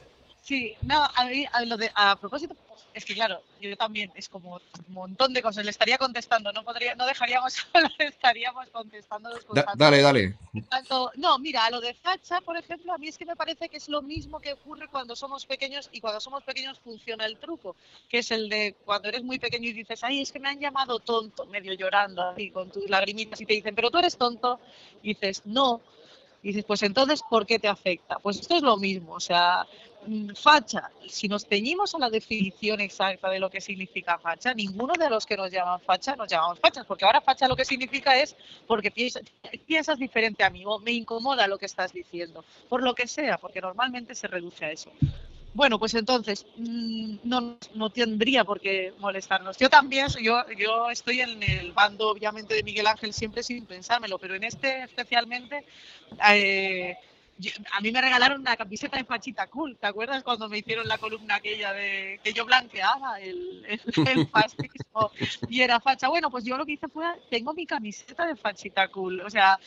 sí, no, a, mí, a, lo de, a propósito, es que claro, yo también es como un montón de cosas. Le estaría contestando, no podría, no dejaríamos, le estaríamos contestando. Da, dale, dale. Tanto, no, mira, a lo de facha, por ejemplo, a mí es que me parece que es lo mismo que ocurre cuando somos pequeños y cuando somos pequeños funciona el truco, que es el de cuando eres muy pequeño y dices, ay, es que me han llamado tonto, medio llorando así con tus lagrimitas y te dicen, pero tú eres tonto, y dices, no. Y dices, pues entonces, ¿por qué te afecta? Pues esto es lo mismo, o sea, facha, si nos ceñimos a la definición exacta de lo que significa facha, ninguno de los que nos llaman facha nos llamamos fachas, porque ahora facha lo que significa es porque piensas, piensas diferente a mí o me incomoda lo que estás diciendo, por lo que sea, porque normalmente se reduce a eso. Bueno, pues entonces mm, no, no tendría por qué molestarnos. Yo también, yo, yo estoy en el bando, obviamente, de Miguel Ángel siempre sin pensármelo, pero en este especialmente eh, yo, a mí me regalaron una camiseta de Fachita Cool. ¿Te acuerdas cuando me hicieron la columna aquella de que yo blanqueaba el, el, el fascismo y era facha? Bueno, pues yo lo que hice fue, tengo mi camiseta de Fachita Cool. O sea,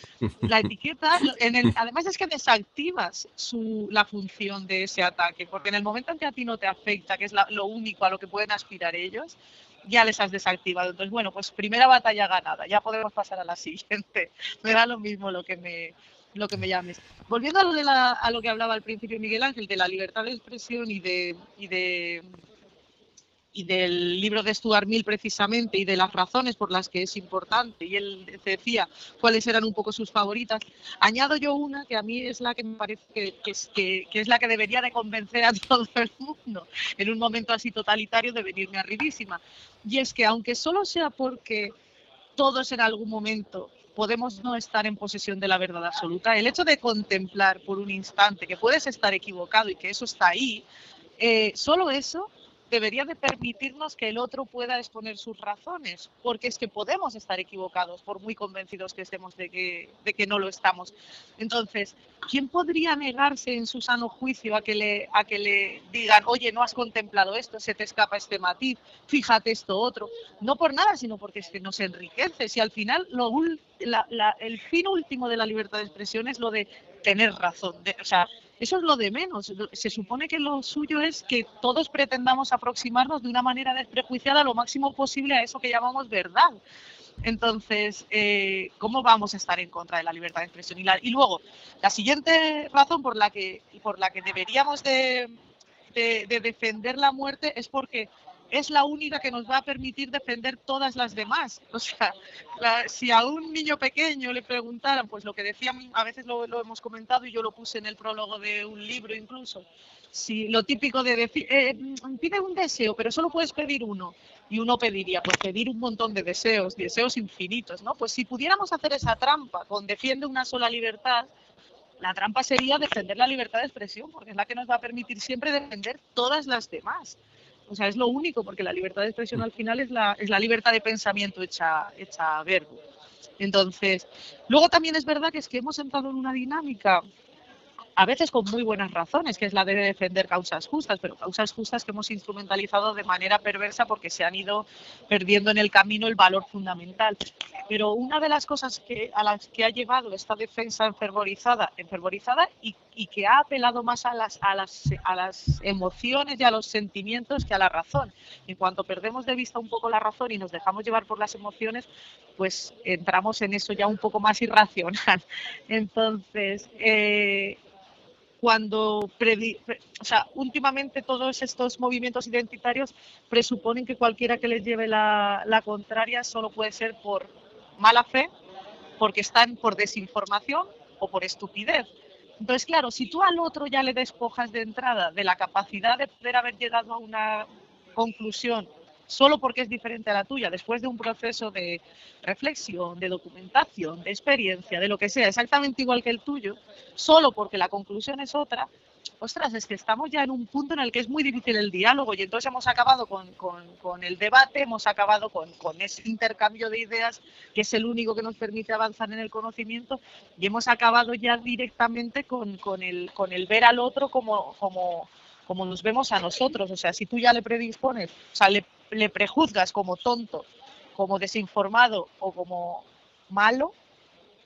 la etiqueta, en el, además es que desactivas su, la función de ese ataque, porque en el momento en que a ti no te afecta, que es la, lo único a lo que pueden aspirar ellos, ya les has desactivado. Entonces, bueno, pues primera batalla ganada, ya podemos pasar a la siguiente. Me da lo mismo lo que me, lo que me llames. Volviendo a lo, de la, a lo que hablaba al principio Miguel Ángel, de la libertad de expresión y de, y de y del libro de Stuart Mill precisamente y de las razones por las que es importante y él decía cuáles eran un poco sus favoritas añado yo una que a mí es la que me parece que, que, es, que, que es la que debería de convencer a todo el mundo en un momento así totalitario de venirme arribísima y es que aunque solo sea porque todos en algún momento podemos no estar en posesión de la verdad absoluta. El hecho de contemplar por un instante que puedes estar equivocado y que eso está ahí, eh, solo eso debería de permitirnos que el otro pueda exponer sus razones, porque es que podemos estar equivocados, por muy convencidos que estemos de que, de que no lo estamos. Entonces, ¿quién podría negarse en su sano juicio a que, le, a que le digan, oye, no has contemplado esto, se te escapa este matiz, fíjate esto otro? No por nada, sino porque es que nos enriquece. Si al final el fin último de la libertad de expresión es lo de tener razón, de, o sea, eso es lo de menos. Se supone que lo suyo es que todos pretendamos aproximarnos de una manera desprejuiciada lo máximo posible a eso que llamamos verdad. Entonces, eh, ¿cómo vamos a estar en contra de la libertad de expresión? Y, luego, la siguiente razón por la que, por la que deberíamos de, de defender la muerte es porque es la única que nos va a permitir defender todas las demás. O sea, si a un niño pequeño le preguntaran, pues lo que decía, a veces lo, hemos comentado y yo lo puse en el prólogo de un libro incluso, si lo típico de decir, eh, pide un deseo, pero solo puedes pedir uno. Y uno pediría, pues pedir un montón de deseos, deseos infinitos, ¿no? Pues si pudiéramos hacer esa trampa con defiende una sola libertad, la trampa sería defender la libertad de expresión, porque es la que nos va a permitir siempre defender todas las demás. O sea, es lo único, porque la libertad de expresión al final es la, es la libertad de pensamiento hecha, hecha verbo. Entonces, luego también es verdad que es que hemos entrado en una dinámica a veces con muy buenas razones, que es la de defender causas justas, pero causas justas que hemos instrumentalizado de manera perversa porque se han ido perdiendo en el camino el valor fundamental. Pero una de las cosas que, a las que ha llevado esta defensa enfervorizada, enfervorizada y, y que ha apelado más a las, a, las, a las emociones y a los sentimientos que a la razón. En cuanto perdemos de vista un poco la razón y nos dejamos llevar por las emociones, pues entramos en eso ya un poco más irracional. Entonces, eh, cuando, o sea, últimamente todos estos movimientos identitarios presuponen que cualquiera que les lleve la, la contraria solo puede ser por mala fe, porque están por desinformación o por estupidez. Entonces, claro, si tú al otro ya le despojas de entrada de la capacidad de poder haber llegado a una conclusión solo porque es diferente a la tuya, después de un proceso de reflexión, de documentación, de experiencia, de lo que sea, exactamente igual que el tuyo, solo porque la conclusión es otra, ostras, es que estamos ya en un punto en el que es muy difícil el diálogo y entonces hemos acabado con, con, el debate, hemos acabado con, con, ese intercambio de ideas que es el único que nos permite avanzar en el conocimiento y hemos acabado ya directamente con, el, con el ver al otro como, como, como nos vemos a nosotros. O sea, si tú ya le predispones, o sea, le, le prejuzgas como tonto, como desinformado o como malo,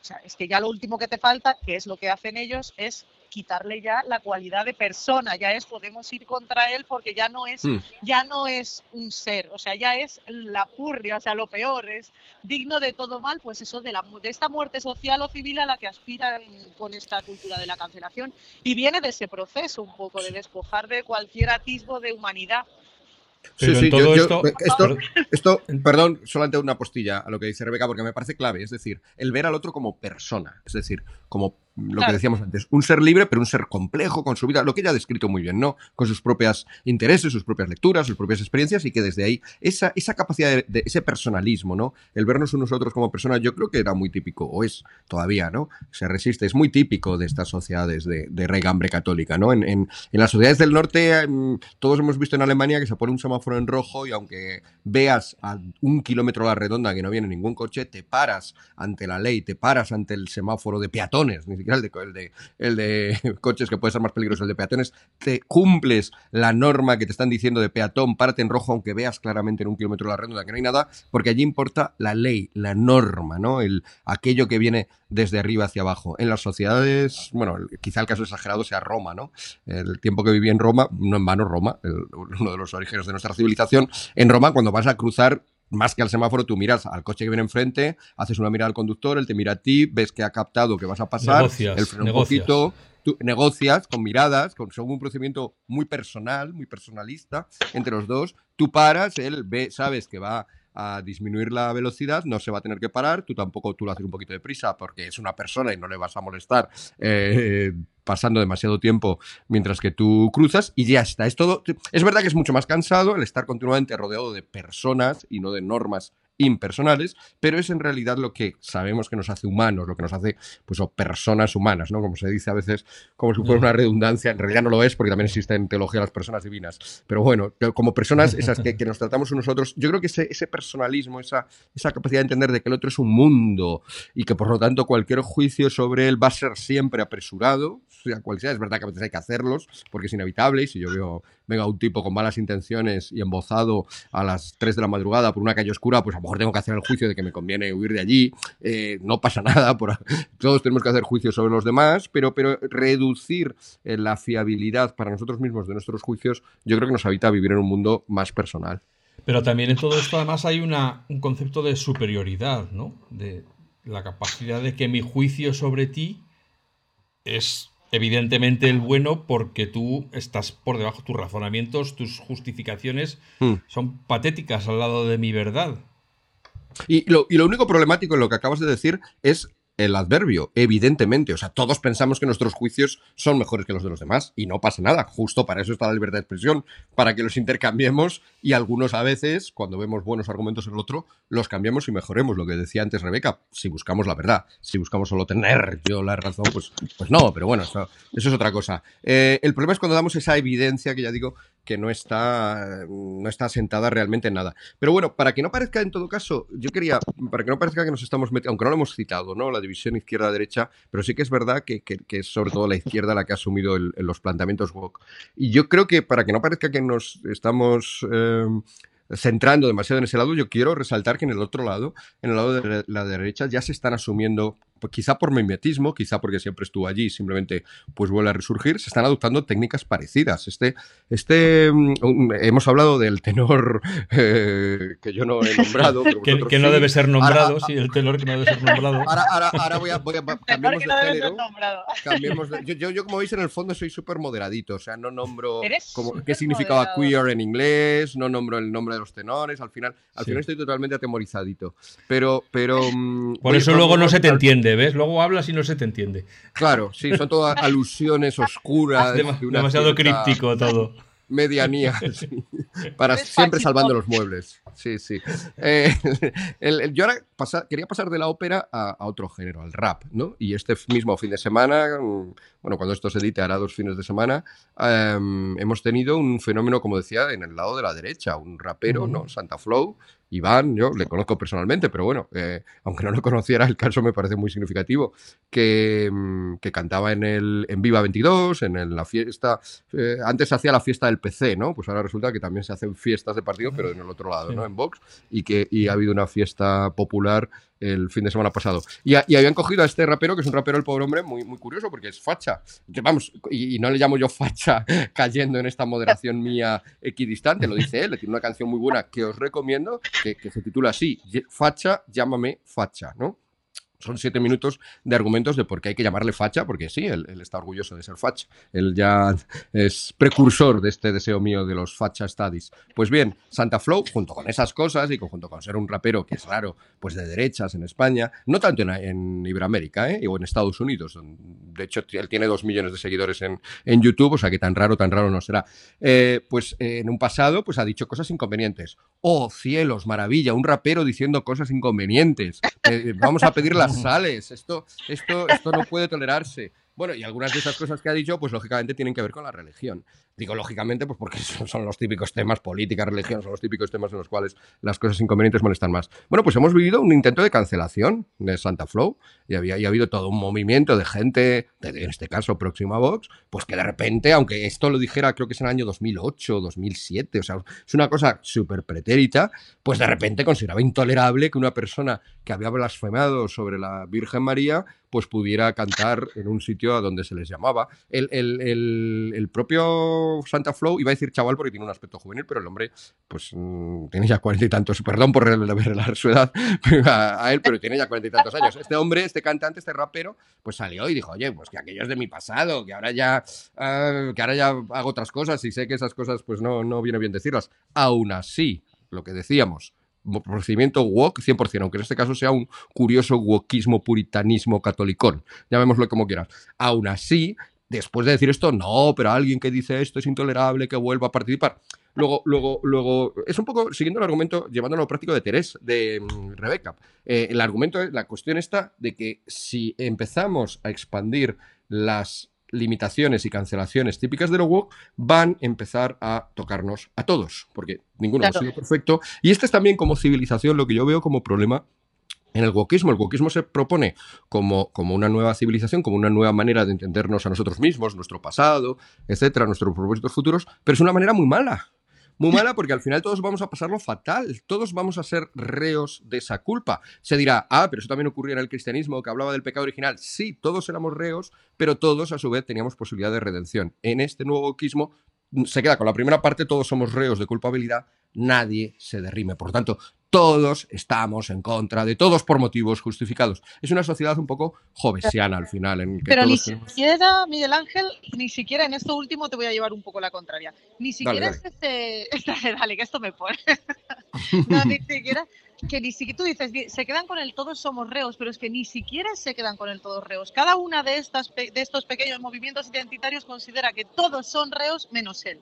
o sea, es que ya lo último que te falta, que es lo que hacen ellos, es quitarle ya la cualidad de persona, ya es podemos ir contra él porque ya no es mm. ya no es un ser, o sea, ya es la purria, o sea, lo peor es digno de todo mal, pues eso de la de esta muerte social o civil a la que aspiran con esta cultura de la cancelación. Y viene de ese proceso un poco de despojar de cualquier atisbo de humanidad sí, sí, todo esto... esto, perdón, solamente una postilla a lo que dice Rebeca, porque me parece clave. Es decir, el ver al otro como persona, es decir, como lo que decíamos antes, un ser libre, pero un ser complejo con su vida, lo que ella ha descrito muy bien, ¿no? Con sus propios intereses, sus propias lecturas, sus propias experiencias y que desde ahí esa, esa capacidad de, ese personalismo, ¿no? El vernos unos a otros como personas, yo creo que era muy típico, o es todavía, ¿no? Se resiste, es muy típico de estas sociedades de, de regambre católica, ¿no? En, en, las sociedades del norte, mm, todos hemos visto en Alemania que se pone un semáforo en rojo y aunque veas a un kilómetro a la redonda que no viene ningún coche, te paras ante la ley, te paras ante el semáforo de peatones, ni el de, de, coches que puede ser más peligroso, el de peatones, te cumples la norma que te están diciendo de peatón, párate en rojo aunque veas claramente en un kilómetro la redonda que no hay nada, porque allí importa la ley, la norma, ¿no? El, aquello que viene desde arriba hacia abajo. En las sociedades, bueno, quizá el caso exagerado sea Roma, ¿no? El tiempo que viví en Roma, no en vano Roma, uno de los orígenes de nuestra civilización, en Roma cuando vas a cruzar más que al semáforo, tú miras al coche que viene enfrente, haces una mirada al conductor, él te mira a ti, ves que ha captado que vas a pasar, negocias, el freno un poquito, tú negocias con miradas, con según un procedimiento muy personal, muy personalista entre los dos, tú paras, él ve, sabes que va a disminuir la velocidad, no se va a tener que parar, tú tampoco tú lo haces un poquito de prisa porque es una persona y no le vas a molestar eh, pasando demasiado tiempo mientras que tú cruzas y ya está. Es todo. Es verdad que es mucho más cansado el estar continuamente rodeado de personas y no de normas impersonales, pero es en realidad lo que sabemos que nos hace humanos, lo que nos hace pues o personas humanas, ¿no? Como se dice a veces como si fuera una redundancia, en realidad no lo es porque también existe en teología las personas divinas, pero bueno, como personas esas que, nos tratamos unos otros, yo creo que ese, ese personalismo, esa, esa capacidad de entender de que el otro es un mundo y que por lo tanto cualquier juicio sobre él va a ser siempre apresurado, sea cual. Es verdad que a veces hay que hacerlos porque es inevitable y si yo veo, venga, un tipo con malas intenciones y embozado a las 3 de la madrugada por una calle oscura, pues a lo mejor tengo que hacer el juicio de que me conviene huir de allí. Eh, no pasa nada, todos tenemos que hacer juicios sobre los demás, pero, pero reducir eh, la fiabilidad para nosotros mismos de nuestros juicios, yo creo que nos habita vivir en un mundo más personal. Pero también en todo esto además hay una, un concepto de superioridad, ¿no? De la capacidad de que mi juicio sobre ti es evidentemente el bueno porque tú estás por debajo, tus razonamientos, tus justificaciones hmm. son patéticas al lado de mi verdad. Y lo, y lo, único problemático en lo que acabas de decir es el adverbio, evidentemente. O sea, todos pensamos que nuestros juicios son mejores que los de los demás y no pasa nada. Justo para eso está la libertad de expresión, para que los intercambiemos y algunos a veces, cuando vemos buenos argumentos en el otro, los cambiemos y mejoremos. Lo que decía antes Rebeca, si buscamos la verdad, si buscamos solo tener yo la razón, pues, pues no, pero bueno, eso, es otra cosa. Eh, el problema es cuando damos esa evidencia que ya digo que no está, no está sentada realmente en nada. Pero bueno, para que no parezca en todo caso, yo quería, para que no parezca que nos estamos metiendo, aunque no lo hemos citado, ¿no? La división izquierda-derecha, pero sí que es verdad que, es sobre todo la izquierda la que ha asumido los planteamientos woke. Y yo creo que para que no parezca que nos estamos... Eh, centrando demasiado en ese lado, yo quiero resaltar que en el otro lado, en el lado de la derecha, ya se están asumiendo quizá por mimetismo, quizá porque siempre estuvo allí y simplemente pues vuelve a resurgir, se están adoptando técnicas parecidas. Este, este mm, hemos hablado del tenor eh, que yo no he nombrado. que, no debe ser nombrado, sí, el tenor que no debe ser nombrado. Ahora, voy a, voy a cambiemos de género. Cambiemos yo, yo, como veis, en el fondo soy súper moderadito, o sea, no nombro como, qué significaba queer en inglés, no nombro el nombre de los tenores, al final, al final estoy totalmente atemorizadito. Pero, pero... Mm, por eso luego no se te entiende. ¿Ves? Luego hablas y no se te entiende. Claro, sí, son todas alusiones oscuras. demasiado críptico todo. Medianía, para siempre salvando los muebles. Sí, sí. Eh, yo ahora quería pasar de la ópera a, otro género, al rap, ¿no? Y este mismo fin de semana, mm, bueno, cuando esto se edite hará dos fines de semana, em, hemos tenido un fenómeno, como decía, en el lado de la derecha, un rapero, ¿no? Santa Flow, Iván, yo le conozco personalmente, pero bueno, eh, aunque no lo conociera, el caso me parece muy significativo, que, mm, que cantaba en el en Viva 22, en la fiesta, eh, antes se hacía la fiesta del PC, ¿no? Pues ahora resulta que también se hacen fiestas de partido, pero en el otro lado, ¿no? En Vox, y que y ha habido una fiesta popular el fin de semana pasado. Y, habían cogido a este rapero, que es un rapero, el pobre hombre, muy, muy curioso, porque es facha. Vamos, y, no le llamo yo facha cayendo en esta moderación mía equidistante, lo dice él, tiene una canción muy buena que os recomiendo, que, se titula así, Facha, llámame facha, ¿no? Son siete minutos de argumentos de por qué hay que llamarle facha, porque sí, él, está orgulloso de ser facha. Él ya es precursor de este deseo mío de los facha studies. Pues bien, Santa Flow, junto con esas cosas y junto con ser un rapero que es raro, pues de derechas en España, no tanto en, Iberoamérica ¿eh? o en Estados Unidos. De hecho, él tiene dos millones de seguidores en, en YouTube, o sea que tan raro, tan raro no será. Eh, pues eh, en un pasado, pues ha dicho cosas inconvenientes. Oh, cielos, maravilla, un rapero diciendo cosas inconvenientes. Vamos a pedir sales. Esto, esto, esto no puede tolerarse. Bueno, y algunas de esas cosas que ha dicho, pues lógicamente tienen que ver con la religión. Digo lógicamente, pues porque son, los típicos temas, política, religión, son los típicos temas en los cuales las cosas inconvenientes molestan más. Bueno, pues hemos vivido un intento de cancelación de Santa Flow y había ha habido todo un movimiento de gente, en este caso próxima Vox, pues que de repente, aunque esto lo dijera creo que es en el año 2008, 2007, o sea, es una cosa súper pretérita, pues de repente consideraba intolerable que una persona que había blasfemado sobre la Virgen María pues pudiera cantar en un sitio a donde se les llamaba. El, el, propio Santa Flow, iba a decir chaval porque tiene un aspecto juvenil, pero el hombre, pues mm, tiene ya cuarenta y tantos, perdón por revelar su edad a, él, pero tiene ya cuarenta y tantos años. Este hombre, este cantante, este rapero, pues salió y dijo, oye, pues que aquello es de mi pasado, que ahora ya, ah, que ahora ya hago otras cosas y sé que esas cosas pues no, no viene bien decirlas. Aún así, lo que decíamos, procedimiento woke 100%, aunque en este caso sea un curioso wokismo, puritanismo, catolicón, llamémoslo como quieras. Aún así, después de decir esto, no, pero alguien que dice esto es intolerable, que vuelva a participar. Luego, luego, luego, es un poco siguiendo el argumento, llevándolo a práctico de Terés, de mm, Rebeca. Eh, el argumento, la cuestión está de que si empezamos a expandir las limitaciones y cancelaciones típicas de lo woke van a empezar a tocarnos a todos, porque ninguno ha sido perfecto. Y este es también como civilización lo que yo veo como problema en el wokismo. El wokismo se propone como, como una nueva civilización, como una nueva manera de entendernos a nosotros mismos, nuestro pasado, etcétera, nuestros propósitos futuros, pero es una manera muy mala. Muy mala porque al final todos vamos a pasarlo fatal, todos vamos a ser reos de esa culpa. Se dirá, ah, pero eso también ocurría en el cristianismo que hablaba del pecado original. Sí, todos éramos reos, pero todos a su vez teníamos posibilidad de redención. En este nuevo wokismo se queda con la primera parte, todos somos reos de culpabilidad, nadie se derrime. Por tanto, todos estamos en contra de todos por motivos justificados. Es una sociedad un poco jovesiana al final. En Pero ni siquiera, Miguel Ángel, ni siquiera en esto último te voy a llevar un poco la contraria. Ni siquiera es este... Dale, que esto me pone. no, ni siquiera que ni siquiera tú dices, se quedan con el todos somos reos, pero es que ni siquiera se quedan con el todos reos. Cada una de, estas, de estos pequeños movimientos identitarios considera que todos son reos menos él.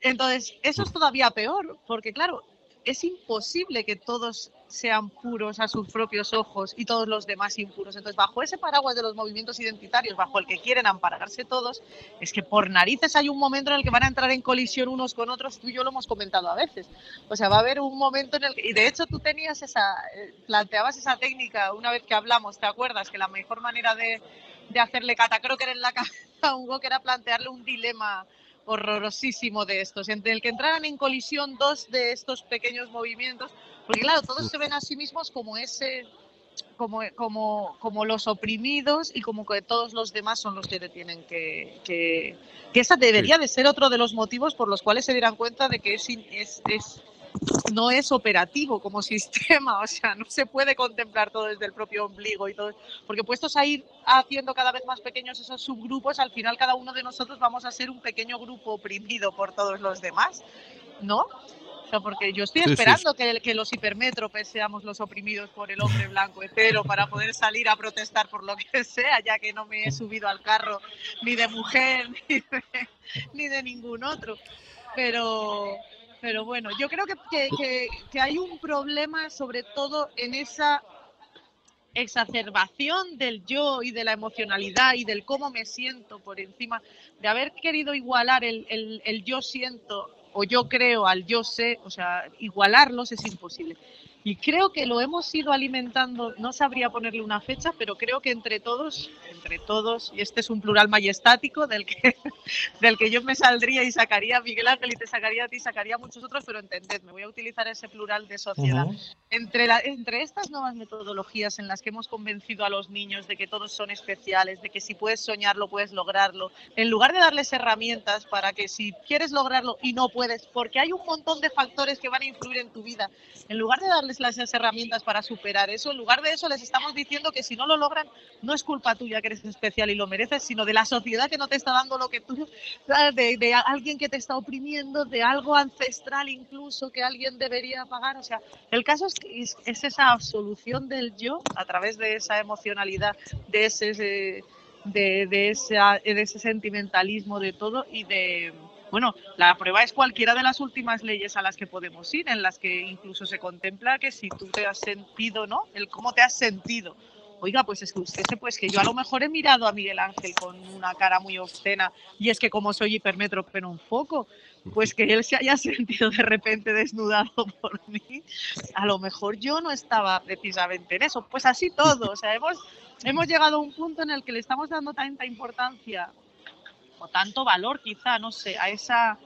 Entonces, eso es todavía peor, porque claro, es imposible que todos sean puros a sus propios ojos y todos los demás impuros. Entonces, bajo ese paraguas de los movimientos identitarios, bajo el que quieren ampararse todos, es que por narices hay un momento en el que van a entrar en colisión unos con otros. Tú y yo lo hemos comentado a veces. O sea, va a haber un momento en el que, y de hecho tú tenías esa, eh, planteabas esa técnica una vez que hablamos, ¿te acuerdas? Que la mejor manera de, de hacerle cata, creo que era en la cabeza a Hugo, que era plantearle un dilema horrorosísimo de estos, entre el que entraran en colisión dos de estos pequeños movimientos, porque claro, todos se ven a sí mismos como ese, como, como, como los oprimidos y como que todos los demás son los que tienen que, que, que esa debería de ser otro de los motivos por los cuales se dieran cuenta de que es, es, es no es operativo como sistema, o sea, no se puede contemplar todo desde el propio ombligo y todo, porque puestos a ir haciendo cada vez más pequeños esos subgrupos, al final cada uno de nosotros vamos a ser un pequeño grupo oprimido por todos los demás, ¿no? O sea, porque yo estoy esperando Que, que, los hipermétropes seamos los oprimidos por el hombre blanco hetero para poder salir a protestar por lo que sea, ya que no me he subido al carro ni de mujer ni ni de ningún otro. Pero, pero bueno, yo creo que, que, hay un problema sobre todo en esa exacerbación del yo y de la emocionalidad y del cómo me siento por encima de haber querido igualar el, el, el yo siento o yo creo al yo sé, o sea, igualarlos es imposible. Y creo que lo hemos ido alimentando, no sabría ponerle una fecha, pero creo que entre todos, entre todos, y este es un plural majestático del que, del que yo me saldría y sacaría a Miguel Ángel y te sacaría a ti, sacaría a muchos otros, pero entendedme, voy a utilizar ese plural de sociedad. entre, la, entre estas nuevas metodologías en las que hemos convencido a los niños de que todos son especiales, de que si puedes soñarlo, puedes lograrlo, en lugar de darles herramientas para que si quieres lograrlo y no puedes, porque hay un montón de factores que van a influir en tu vida, en lugar de darles las herramientas para superar eso. En lugar de eso, les estamos diciendo que si no lo logran, no es culpa tuya que eres especial y lo mereces, sino de la sociedad que no te está dando lo que tú, de, de alguien que te está oprimiendo, de algo ancestral incluso que alguien debería pagar. O sea, el caso es que es, esa absolución del yo a través de esa emocionalidad, de ese, de, de, de ese sentimentalismo de todo y de bueno, la prueba es cualquiera de las últimas leyes a las que podemos ir, en las que incluso se contempla que si tú te has sentido, ¿no? El cómo te has sentido. Oiga, pues es que usted pues que yo a lo mejor he mirado a Miguel Ángel con una cara muy obscena y es que como soy hipermétrope en un foco, pues que él se haya sentido de repente desnudado por mí, a lo mejor yo no estaba precisamente en eso. Pues así todo, o sea, hemos llegado a un punto en el que le estamos dando tanta importancia o tanto valor quizá, no sé, a esa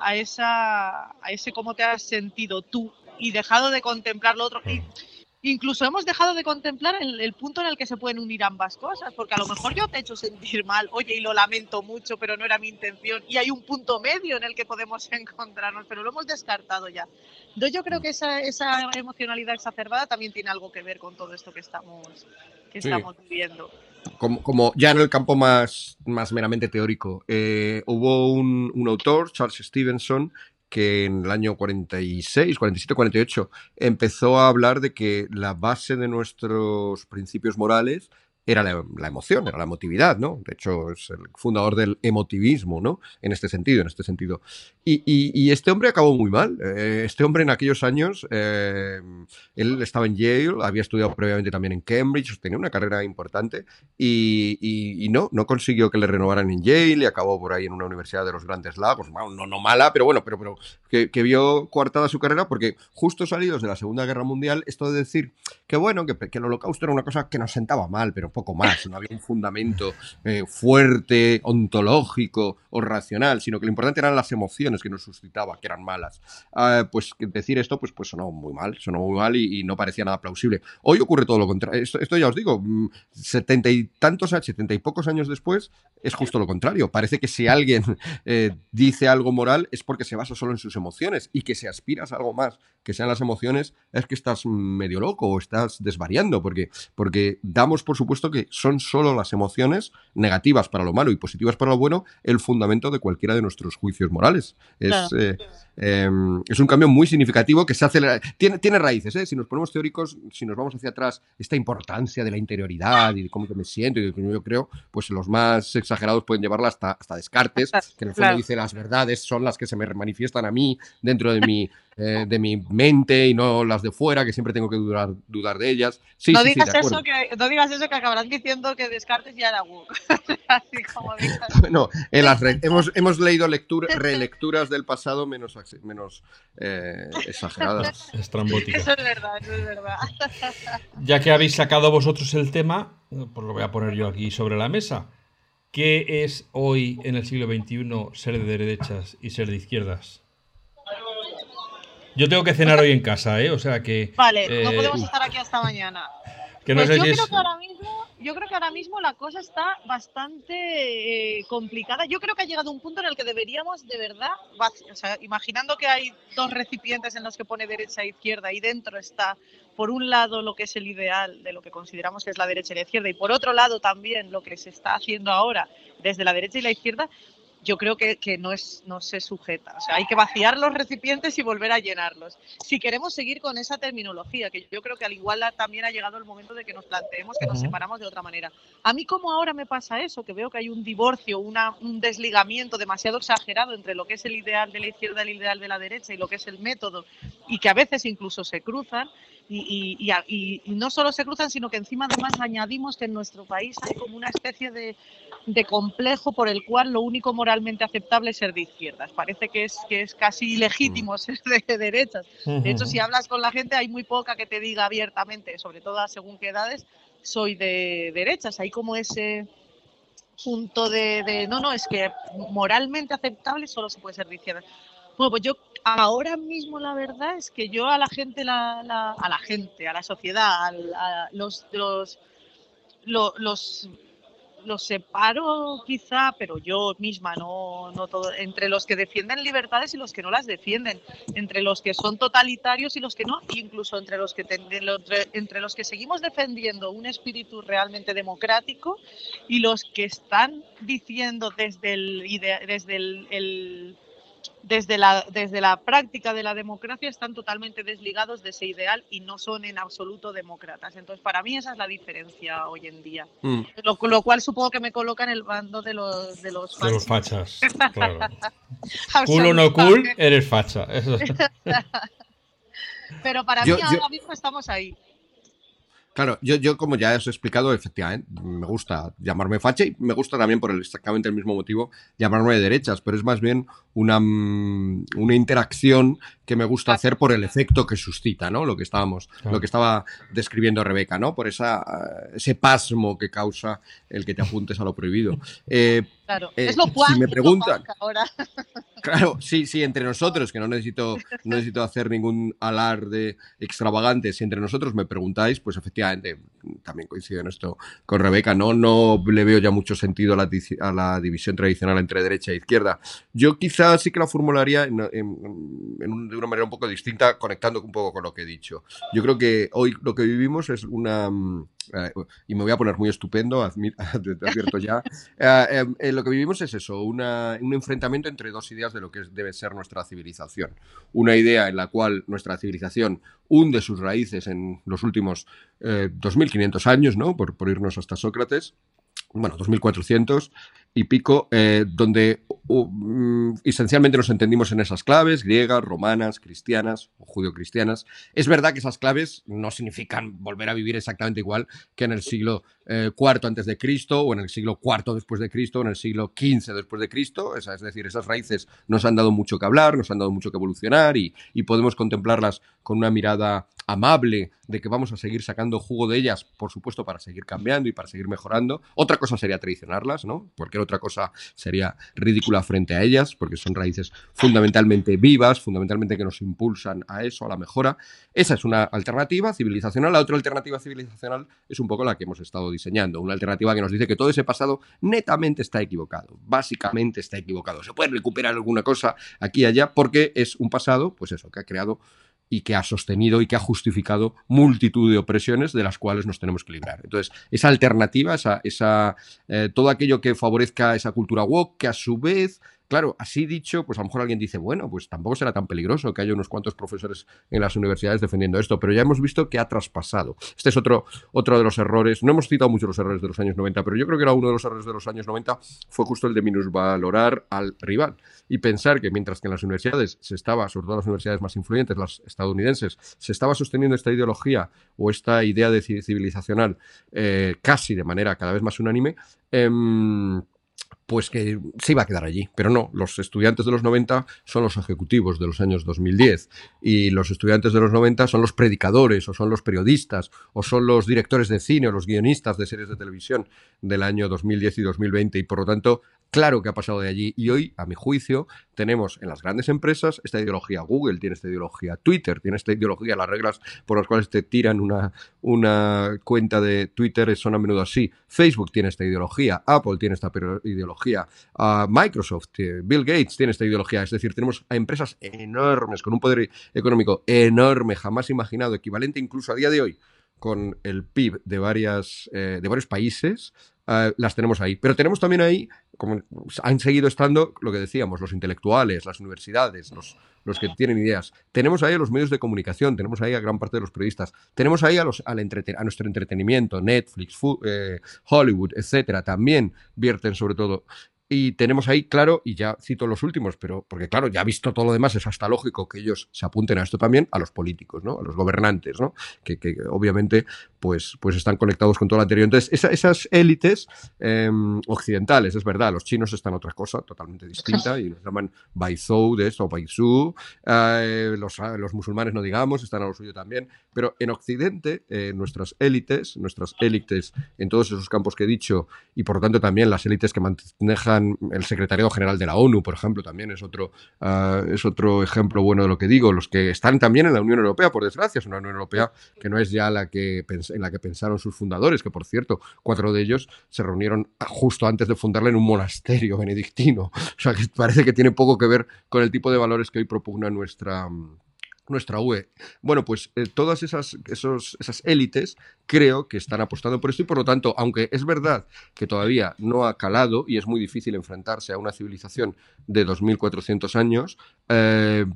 a esa a ese cómo te has sentido tú y dejado de contemplar lo otro. Y, incluso hemos dejado de contemplar el, punto en el que se pueden unir ambas cosas, porque a lo mejor yo te he hecho sentir mal, oye, y lo lamento mucho, pero no era mi intención, y hay un punto medio en el que podemos encontrarnos, pero lo hemos descartado ya. Entonces yo creo que esa, esa emocionalidad exacerbada también tiene algo que ver con todo esto que estamos, que estamos viviendo como, ya en el campo más, más meramente teórico, eh, hubo un, autor, Charles Stevenson, que en el año 46, 47, 48 empezó a hablar de que la base de nuestros principios morales era la, emoción, era la emotividad, ¿no? De hecho, es el fundador del emotivismo, ¿no? En este sentido, en este sentido. Y, este hombre acabó muy mal. Eh, este hombre en aquellos años, eh, él estaba en Yale, había estudiado previamente también en Cambridge, tenía una carrera importante y, no, no consiguió que le renovaran en Yale y acabó por ahí en una universidad de los Grandes Lagos, no, no mala, pero bueno, pero, pero que, vio coartada su carrera porque justo salidos de la Segunda Guerra Mundial, esto de decir que bueno, que, que el holocausto era una cosa que nos sentaba mal, pero poco más, no había un fundamento eh, fuerte, ontológico o racional, sino que lo importante eran las emociones que nos suscitaba, que eran malas. Ah, pues decir esto, pues, pues sonó muy mal, sonó muy mal y, no parecía nada plausible. Hoy ocurre todo lo contrario. Esto, ya os digo, mm, setenta y tantos, setenta y pocos años después, es justo lo contrario. Parece que si alguien eh, dice algo moral es porque se basa solo en sus emociones y que si aspiras a algo más que sean las emociones es que estás medio loco o estás desvariando, porque, porque damos por supuesto que son solo las emociones negativas para lo malo y positivas para lo bueno el fundamento de cualquiera de nuestros juicios morales. Es, eh, em, es un cambio muy significativo que se hace. Tiene, tiene raíces, ¿eh? Si nos ponemos teóricos, si nos vamos hacia atrás, esta importancia de la interioridad y de cómo me siento y de cómo yo creo, pues los más exagerados pueden llevarla hasta, hasta Descartes, que en el fondo dice las verdades son las que se me manifiestan a mí dentro de mi, eh, de mi mente y no las de fuera, que siempre tengo que dudar, dudar de ellas. no, digas eso que, no digas eso que acabarán diciendo que Descartes ya era woke. Así como bueno, hemos, hemos leído lectura, relecturas del pasado menos, menos eh, exageradas. Estrambóticas. Eso es verdad, eso es verdad. Ya que habéis sacado vosotros el tema, pues lo voy a poner yo aquí sobre la mesa. ¿Qué es hoy en el siglo XXI ser de derechas y ser de izquierdas? Yo tengo que cenar hoy en casa, ¿eh? O sea que. Vale, no eh, podemos estar aquí hasta mañana. Que no pues sé yo, creo que ahora mismo, yo creo que ahora mismo la cosa está bastante eh, complicada. Yo creo que ha llegado un punto en el que deberíamos, de verdad, o sea, imaginando que hay dos recipientes en los que pone derecha e izquierda y dentro está, por un lado, lo que es el ideal de lo que consideramos que es la derecha y la izquierda, y por otro lado también lo que se está haciendo ahora desde la derecha y la izquierda, yo creo que, no, es, no se sujeta. O sea, hay que vaciar los recipientes y volver a llenarlos. Si queremos seguir con esa terminología, que yo creo que al igual también ha llegado el momento de que nos planteemos que nos separamos de otra manera. A mí como ahora me pasa eso, que veo que hay un divorcio, una, un desligamiento demasiado exagerado entre lo que es el ideal de la izquierda y el ideal de la derecha y lo que es el método, y que a veces incluso se cruzan, y, y, y, no solo se cruzan, sino que encima además añadimos que en nuestro país hay como una especie de, de, complejo por el cual lo único moralmente aceptable es ser de izquierdas. Parece que es, que es casi ilegítimo ser de derechas. De hecho, si hablas con la gente, hay muy poca que te diga abiertamente, sobre todo según qué edades, soy de derechas. Hay como ese punto de, de no, no, es que moralmente aceptable solo se puede ser de izquierdas. Bueno, pues yo ahora mismo la verdad es que yo a la gente, la, a la gente, a la sociedad, los, los, los, los, separo quizá, pero yo misma no, no todo, entre los que defienden libertades y los que no las defienden, entre los que son totalitarios y los que no, incluso entre los que entre los que seguimos defendiendo un espíritu realmente democrático y los que están diciendo desde el, desde el desde la, desde la práctica de la democracia están totalmente desligados de ese ideal y no son en absoluto demócratas. Entonces, para mí esa es la diferencia hoy en día. Mm. Lo, cual supongo que me coloca en el bando de los, de los fachas. De los fachas, claro. cool o no cool, eres facha. Pero para mí ahora mismo estamos ahí. Claro, yo, yo como ya os he explicado, efectivamente, me gusta llamarme facha y me gusta también por el, exactamente el mismo motivo llamarme de derechas, pero es más bien una, mm, una interacción que me gusta hacer por el efecto que suscita, ¿no? Lo que estábamos, lo que estaba describiendo Rebeca, ¿no? Por esa, ese pasmo que causa el que te apuntes a lo prohibido. Eh, claro, eh, es lo cual, si me preguntan, ahora. Claro, sí, sí, entre nosotros, que no necesito, no necesito hacer ningún alarde extravagante, si entre nosotros me preguntáis, pues efectivamente, también coincido en esto con Rebeca, no, no le veo ya mucho sentido a la, a la división tradicional entre derecha e izquierda. Yo quizás sí que la formularía en, de una manera un poco distinta, conectando un poco con lo que he dicho. Yo creo que hoy lo que vivimos es una eh, y me voy a poner muy estupendo, advierto ya, eh, eh, lo que vivimos es eso, un enfrentamiento entre dos ideas de lo que debe ser nuestra civilización. Una idea en la cual nuestra civilización hunde sus raíces en los últimos 2.500 2.500 años, ¿no? Por, por irnos hasta Sócrates bueno, 2400 y pico, eh, donde mm, esencialmente nos entendimos en esas claves, griegas, romanas, cristianas o judio-cristianas. Es verdad que esas claves no significan volver a vivir exactamente igual que en el siglo IV eh, antes de Cristo o en el siglo IV después de Cristo o en el siglo XV después de Cristo. es decir, esas raíces nos han dado mucho que hablar, nos han dado mucho que evolucionar y, y podemos contemplarlas con una mirada amable de que vamos a seguir sacando jugo de ellas, por supuesto, para seguir cambiando y para seguir mejorando. Otra cosa sería traicionarlas, ¿no? Porque otra cosa sería ridícula frente a ellas, porque son raíces fundamentalmente vivas, fundamentalmente que nos impulsan a eso, a la mejora. Esa es una alternativa civilizacional. La otra alternativa civilizacional es un poco la que hemos estado diseñando. Una alternativa que nos dice que todo ese pasado netamente está equivocado. Básicamente está equivocado. Se puede recuperar alguna cosa aquí y allá porque es un pasado, pues eso, que ha creado y que ha sostenido y que ha justificado multitud de opresiones de las cuales nos tenemos que librar. Entonces, esa alternativa, esa, esa eh, todo aquello que favorezca esa cultura woke, que a su vez Claro, así dicho, pues a lo mejor alguien dice, bueno, pues tampoco será tan peligroso que haya unos cuantos profesores en las universidades defendiendo esto, pero ya hemos visto que ha traspasado. Este es otro, otro de los errores. No hemos citado mucho los errores de los años 90, pero yo creo que era uno de los errores de los años 90 fue justo el de minusvalorar al rival y pensar que mientras que en las universidades se estaba, sobre todo las universidades más influyentes, las estadounidenses, se estaba sosteniendo esta ideología o esta idea de civilizacional eh, casi de manera cada vez más unánime, em, pues que se iba a quedar allí. Pero no, los estudiantes de los 90 son los ejecutivos de los años 2010 y los estudiantes de los 90 son los predicadores o son los periodistas o son los directores de cine o los guionistas de series de televisión del año 2010 y 2020 y por lo tanto Claro que ha pasado de allí y hoy, a mi juicio, tenemos en las grandes empresas esta ideología. Google tiene esta ideología, Twitter tiene esta ideología, las reglas por las cuales te tiran una, una cuenta de Twitter son a menudo así. Facebook tiene esta ideología, Apple tiene esta ideología, uh, Microsoft, eh, Bill Gates tiene esta ideología. Es decir, tenemos a empresas enormes con un poder económico enorme, jamás imaginado, equivalente incluso a día de hoy con el PIB de, varias, eh, de varios países, eh, las tenemos ahí. Pero tenemos también ahí, han seguido estando, lo que decíamos, los intelectuales, las universidades, los, los que tienen ideas. Tenemos ahí a los medios de comunicación, tenemos ahí a gran parte de los periodistas, tenemos ahí a, los, a, nuestro entretenimiento, Netflix, eh, Hollywood, etcétera, también vierten sobre todo y tenemos ahí, claro, y ya cito los últimos, pero porque claro, ya visto todo lo demás, es hasta lógico que ellos se apunten a esto también, a los políticos, ¿no? A los gobernantes, ¿no? Que, que obviamente pues, pues están conectados con todo lo anterior. Entonces, esas élites em, occidentales, es verdad, los chinos están otra cosa totalmente distinta y nos llaman Baizhou de esto, o Baizhou, eh, los, los, musulmanes no digamos, están a lo suyo también, pero en Occidente, eh, nuestras élites, nuestras élites en todos esos campos que he dicho y por lo tanto también las élites que manejan el secretariado general de la ONU, por ejemplo, también es otro, ah, es otro ejemplo bueno de lo que digo. Los que están también en la Unión Europea, por desgracia, es una Unión Europea que no es ya la que en la que pensaron sus fundadores, que por cierto, cuatro de ellos se reunieron justo antes de fundarla en un monasterio benedictino. O sea, que parece que tiene poco que ver con el tipo de valores que hoy propugna nuestra nuestra UE. Bueno, pues eh, todas esas, esas élites creo que están apostando por esto y por lo tanto, aunque es verdad que todavía no ha calado y es muy difícil enfrentarse a una civilización de 2.400 años, eh,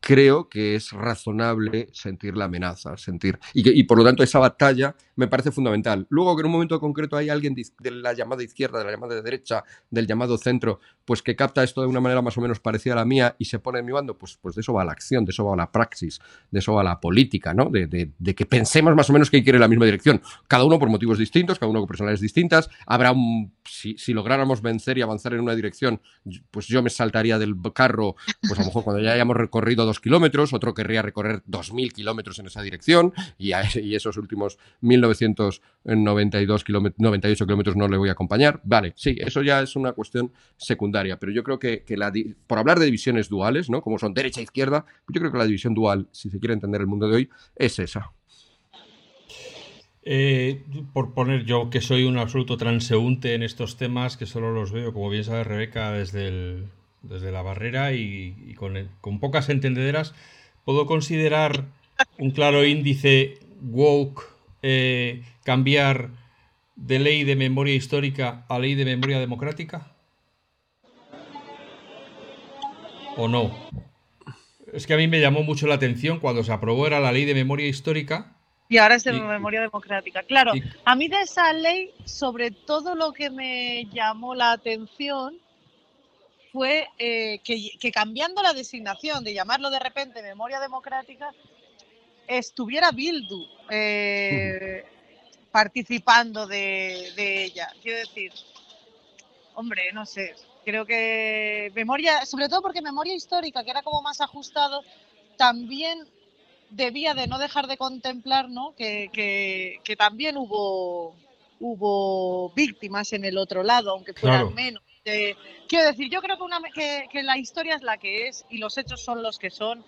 creo que es razonable sentir la amenaza, sentir y, que, y por lo tanto esa batalla me parece fundamental. Luego que en un momento concreto hay alguien de la llamada izquierda, de la llamada derecha, del llamado centro, pues que capta esto de una manera más o menos parecida a la mía y se pone en mi bando, pues, pues de eso va la acción, de eso va la praxis, de eso va la política, ¿no? De, de, que pensemos más o menos que quiere la misma dirección. Cada uno por motivos distintos, cada uno con personalidades distintas. Habrá un, si, si lográramos vencer y avanzar en una dirección, pues yo me saltaría del carro, pues a lo mejor cuando ya hayamos recorrido dos kilómetros, otro querría recorrer dos mil kilómetros en esa dirección y, y esos últimos 1992 kilómetros, 98 kilómetros no le voy a acompañar. Vale, sí, eso ya es una cuestión secundaria, pero yo creo que, por hablar de divisiones duales, ¿no? como son derecha e izquierda, yo creo que la división dual, si se quiere entender el mundo de hoy, es esa. Eh, por poner yo que soy un absoluto transeúnte en estos temas, que solo los veo, como bien sabe Rebeca, desde el, desde la barrera y, con, pocas entendederas, ¿puedo considerar un claro índice woke eh, cambiar de ley de memoria histórica a ley de memoria democrática? ¿O no? Es que a mí me llamó mucho la atención cuando se aprobó era la ley de memoria histórica Y ahora es de memoria democrática. Claro, a mí de esa ley, sobre todo lo que me llamó la atención fue eh, que, cambiando la designación de llamarlo de repente memoria democrática, estuviera Bildu eh, participando de, de, ella. Quiero decir, hombre, no sé, creo que memoria, sobre todo porque memoria histórica, que era como más ajustado, también debía de no dejar de contemplar ¿no? que, que, también hubo, hubo víctimas en el otro lado, aunque fueran menos. Quiero decir, yo creo que, una, que, que, la historia es la que es y los hechos son los que son.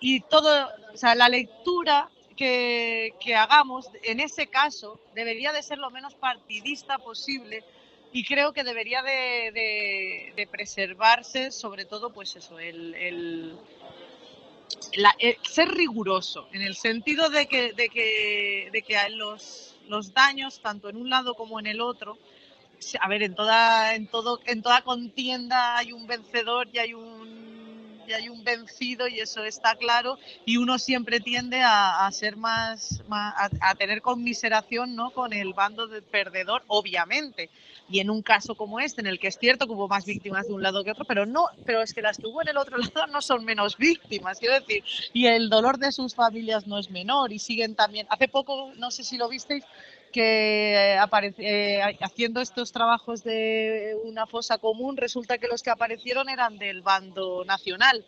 Y todo, o sea, la lectura que, que hagamos en ese caso debería de ser lo menos partidista posible y creo que debería de, de, preservarse sobre todo pues eso, el, el eh, ser riguroso, en el sentido de que, de que, de que los, los daños, tanto en un lado como en el otro, a ver, en toda, en todo, en toda contienda hay un vencedor y hay un y hay un vencido y eso está claro. Y uno siempre tiende a, ser más, a, tener conmiseración no con el bando de perdedor obviamente. Y en un caso como este, en el que es cierto que hubo más víctimas de un lado que otro, pero no, pero es que las que hubo en el otro lado no son menos víctimas, quiero decir, y el dolor de sus familias no es menor y siguen también. Hace poco, no sé si lo visteis, que eh, aparece, eh, haciendo estos trabajos de una fosa común, resulta que los que aparecieron eran del bando nacional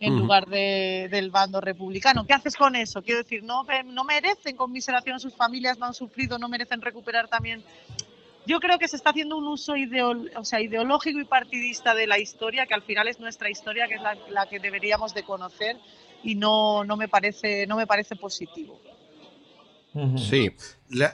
en lugar de, del bando republicano. ¿Qué haces con eso? Quiero decir, no, no merecen conmiseración, sus familias no han sufrido, no merecen recuperar también yo creo que se está haciendo un uso o sea, ideológico y partidista de la historia, que al final es nuestra historia, que es la, que deberíamos de conocer y no, no, me, parece, no me parece positivo. Sí, la,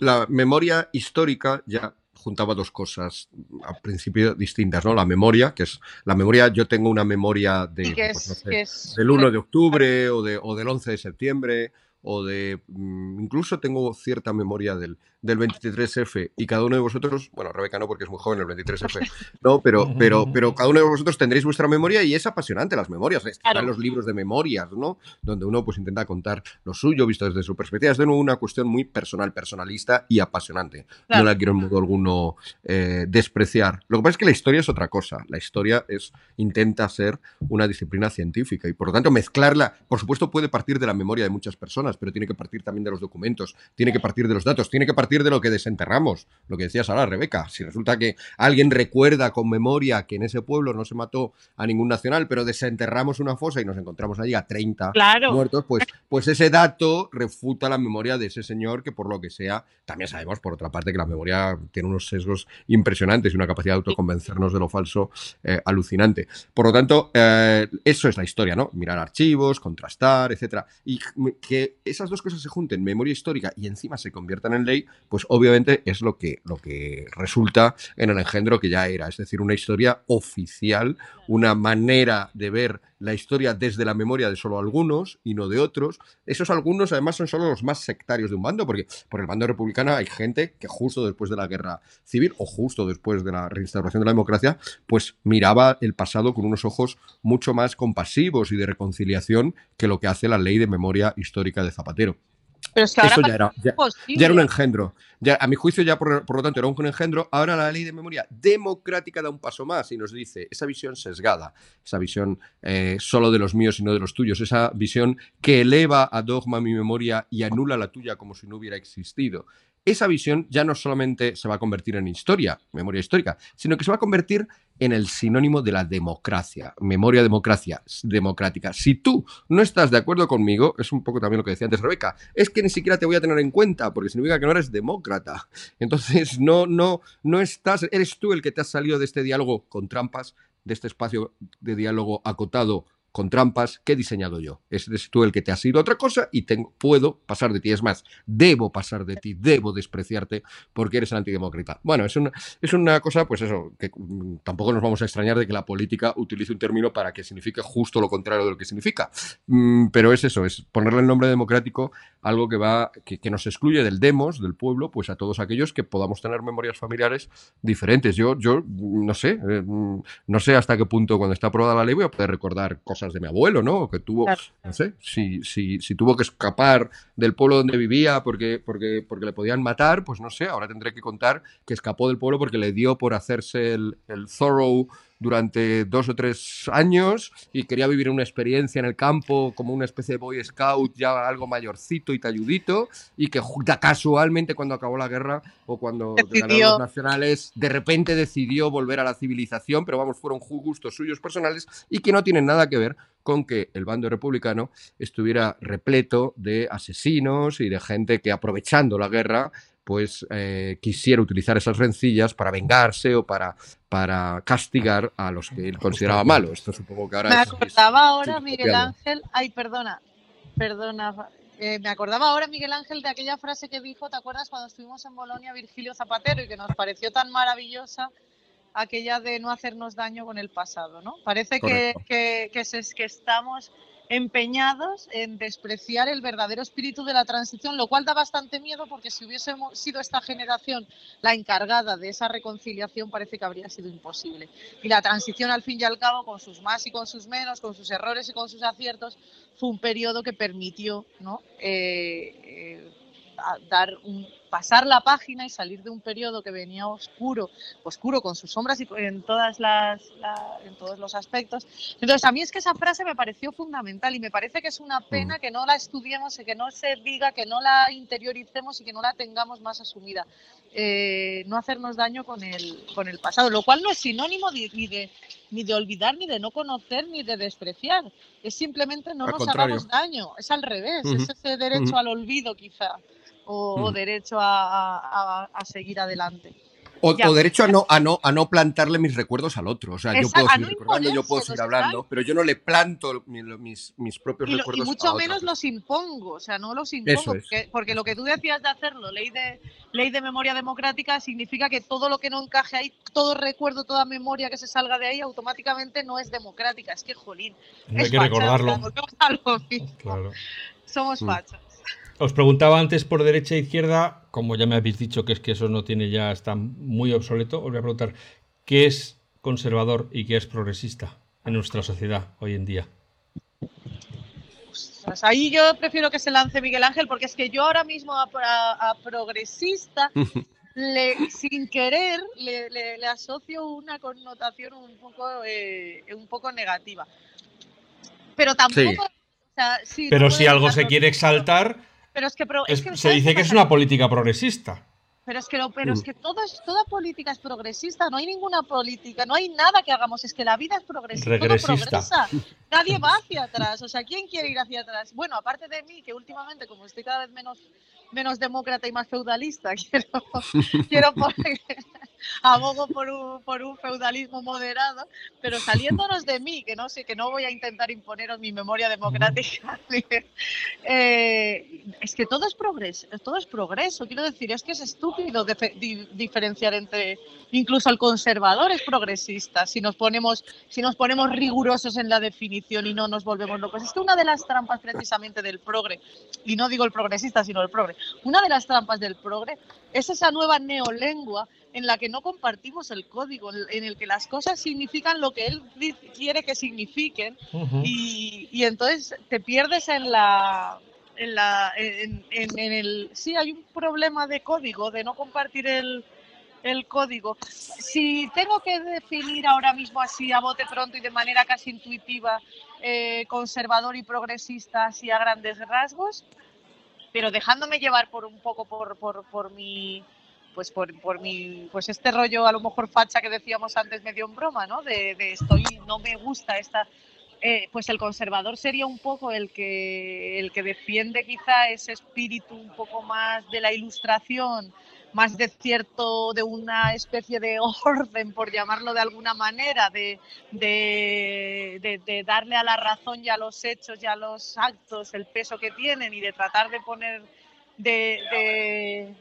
la, memoria histórica ya juntaba dos cosas al principio distintas, ¿no? La memoria, que es la memoria, yo tengo una memoria de, pues, del 1 de octubre o, de, o del 11 de septiembre o de mm, incluso tengo cierta memoria del, del 23F y cada uno de vosotros, bueno, Rebeca no porque es muy joven el 23F, no, pero, pero, pero cada uno de vosotros tendréis vuestra memoria y es apasionante las memorias, están los libros de memorias, ¿no? Donde uno pues intenta contar lo suyo visto desde su perspectiva, es de nuevo una cuestión muy personal, personalista y apasionante. No la quiero en modo alguno eh, despreciar. Lo que pasa es que la historia es otra cosa, la historia es, intenta ser una disciplina científica y por lo tanto mezclarla, por supuesto puede partir de la memoria de muchas personas, pero tiene que partir también de los documentos, tiene que partir de los datos, tiene que partir de lo que desenterramos, lo que decías ahora, Rebeca. Si resulta que alguien recuerda con memoria que en ese pueblo no se mató a ningún nacional, pero desenterramos una fosa y nos encontramos allí a 30 muertos, pues, pues ese dato refuta la memoria de ese señor que por lo que sea, también sabemos por otra parte que la memoria tiene unos sesgos impresionantes y una capacidad de autoconvencernos de lo falso eh, alucinante. Por lo tanto, eh, eso es la historia, ¿no? Mirar archivos, contrastar, etcétera. Y que esas dos cosas se junten, memoria histórica y encima se conviertan en ley, pues obviamente es lo que, lo que resulta en el engendro que ya era, es decir, una historia oficial, una manera de ver la historia desde la memoria de solo algunos y no de otros. Esos algunos además son solo los más sectarios de un bando, porque por el bando republicano hay gente que justo después de la guerra civil o justo después de la reinstauración de la democracia, pues miraba el pasado con unos ojos mucho más compasivos y de reconciliación que lo que hace la ley de memoria histórica de Zapatero. Pero es que ahora Eso ya era, ya, era, un engendro. Ya, a mi juicio, ya por, lo tanto, era un engendro. Ahora la ley de memoria democrática da un paso más y nos dice esa visión sesgada, esa visión eh, solo de los míos y no de los tuyos, esa visión que eleva a dogma mi memoria y anula la tuya como si no hubiera existido esa visión ya no solamente se va a convertir en historia, memoria histórica, sino que se va a convertir en el sinónimo de la democracia, memoria democracia, democrática. Si tú no estás de acuerdo conmigo, es un poco también lo que decía antes Rebeca, es que ni siquiera te voy a tener en cuenta, porque significa que no eres demócrata. Entonces, no, no, no estás, eres tú el que te has salido de este diálogo con trampas, de este espacio de diálogo acotado con trampas que he diseñado yo. Es tú el que te ha sido otra cosa y puedo pasar de ti. Es más, debo pasar de ti, debo despreciarte porque eres antidemócrata. Bueno, es una, es una cosa, pues eso, que mm, tampoco nos vamos a extrañar de que la política utilice un término para que signifique justo lo contrario de lo que significa. Mm, pero es eso, es ponerle el nombre democrático algo que va, que, que, nos excluye del demos, del pueblo, pues a todos aquellos que podamos tener memorias familiares diferentes. Yo, yo no sé, eh, mm, no sé hasta qué punto cuando está aprobada la ley voy a poder recordar cosas cosas de mi abuelo, ¿no? Que tuvo, no sé, si, si, si, tuvo que escapar del pueblo donde vivía porque, porque, porque le podían matar, pues no sé, ahora tendré que contar que escapó del pueblo porque le dio por hacerse el, el thorough durante dos o tres años y quería vivir una experiencia en el campo como una especie de Boy Scout ya algo mayorcito y talludito y que casualmente cuando acabó la guerra o cuando ganaron los nacionales de repente decidió volver a la civilización, pero vamos, fueron gustos suyos personales y que no tienen nada que ver con que el bando republicano estuviera repleto de asesinos y de gente que aprovechando la guerra pues eh, quisiera utilizar esas rencillas para vengarse o para, para castigar a los que él consideraba malos. Esto supongo que ahora Me acordaba ahora, Miguel Ángel, ay, perdona, perdona, eh, me acordaba ahora, Miguel Ángel, de aquella frase que dijo, ¿te acuerdas cuando estuvimos en Bolonia Virgilio Zapatero y que nos pareció tan maravillosa aquella de no hacernos daño con el pasado, ¿no? Parece que, que, que, que estamos empeñados en despreciar el verdadero espíritu de la transición, lo cual da bastante miedo porque si hubiese sido esta generación la encargada de esa reconciliación parece que habría sido imposible. Y la transición al fin y al cabo, con sus más y con sus menos, con sus errores y con sus aciertos, fue un periodo que permitió ¿no? Eh, eh, dar un, pasar la página y salir de un periodo que venía oscuro, oscuro con sus sombras y en todas las, en todos los aspectos. Entonces a mí es que esa frase me pareció fundamental y me parece que es una pena mm. que no la estudiemos y que no se diga, que no la interioricemos y que no la tengamos más asumida. Eh, no hacernos daño con el, con el pasado, lo cual no es sinónimo ni de, ni de olvidar, ni de no conocer, ni de despreciar. Es simplemente no nos hagamos daño, es al revés, es ese derecho al olvido quizá o, mm. derecho a, seguir adelante. O, derecho a no, a, no, a no plantarle mis recuerdos al otro. O sea, yo puedo seguir recordando, yo puedo seguir hablando, pero yo no le planto mis, mis, propios recuerdos. Y mucho menos los impongo, o sea, no los impongo. Porque, lo que tú decías de hacerlo, ley de, ley de memoria democrática, significa que todo lo que no encaje ahí, todo recuerdo, toda memoria que se salga de ahí, automáticamente no es democrática. Es que, jolín. hay que recordarlo. Somos mm. Os preguntaba antes por derecha e izquierda, como ya me habéis dicho que es que eso no tiene ya, está muy obsoleto, os voy a preguntar, ¿qué es conservador y qué es progresista en nuestra sociedad hoy en día? Pues ahí yo prefiero que se lance Miguel Ángel, porque es que yo ahora mismo a, progresista, sin querer, le, asocio una connotación un poco, eh, un poco negativa. Pero tampoco... Pero si algo se quiere exaltar, pero es que, se dice que es una política progresista. Pero es que, pero es mm. que todo toda política es progresista, no hay ninguna política, no hay nada que hagamos, es que la vida es progresista. Regresista. Nadie va hacia atrás, o sea, ¿quién quiere ir hacia atrás? Bueno, aparte de mí, que últimamente, como estoy cada vez menos, menos demócrata y más feudalista, quiero, quiero poner, abogo por un, por un feudalismo moderado, pero saliéndonos de mí, que no sé, que no voy a intentar imponeros mi memoria democrática, eh, es que todo es progreso, todo es progreso, quiero decir, es que es estúpido diferenciar entre, incluso el conservador es progresista, si nos ponemos, si nos ponemos rigurosos en la definición y no nos volvemos locos. Es que una de las trampas precisamente del progre, y no digo el progresista, sino el progre, una de las trampas del progre es esa nueva neolengua en la que no compartimos el código, en el que las cosas significan lo que él quiere que signifiquen y, entonces te pierdes en la... En, la en, el sí hay un problema de código de no compartir el, el código. Si tengo que definir ahora mismo así a bote pronto y de manera casi intuitiva eh, conservador y progresista así a grandes rasgos, pero dejándome llevar por un poco por, por, por mi pues por, por mi, pues este rollo a lo mejor facha que decíamos antes medio en broma, ¿no? De, estoy, no me gusta esta, eh, pues el conservador sería un poco el que, el que defiende quizá ese espíritu un poco más de la ilustración, más de cierto, de una especie de orden, por llamarlo de alguna manera, de, de, de, darle a la razón y a los hechos y a los actos el peso que tienen y de tratar de poner, de,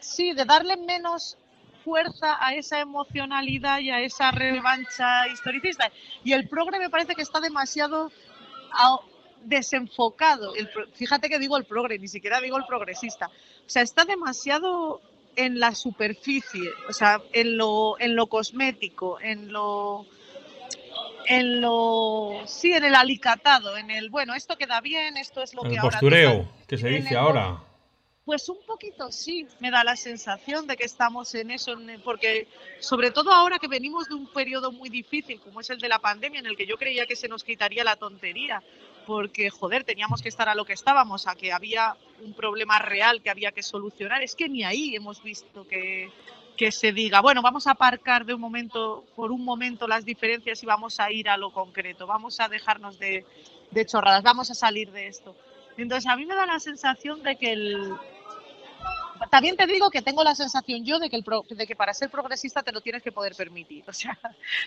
sí, de darle menos fuerza a esa emocionalidad y a esa revancha historicista. Y el progre me parece que está demasiado desenfocado. fíjate que digo el progre, ni siquiera digo el progresista. O sea, está demasiado en la superficie, o sea, en lo, en lo cosmético, en lo en lo sí en el alicatado en el bueno esto queda bien esto es lo que el ahora postureo que se dice el ahora. Pues un poquito sí, me da la sensación de que estamos en eso, porque sobre todo ahora que venimos de un periodo muy difícil como es el de la pandemia, en el que yo creía que se nos quitaría la tontería, porque joder, teníamos que estar a lo que estábamos, a que había un problema real que había que solucionar. Es que ni ahí hemos visto que, que se diga, bueno, vamos a aparcar de un momento, por un momento las diferencias y vamos a ir a lo concreto, vamos a dejarnos de, de chorradas, vamos a salir de esto. Entonces a mí me da la sensación de que el, también te digo que tengo la sensación yo de que, el de que para ser progresista te lo tienes que poder permitir. O sea,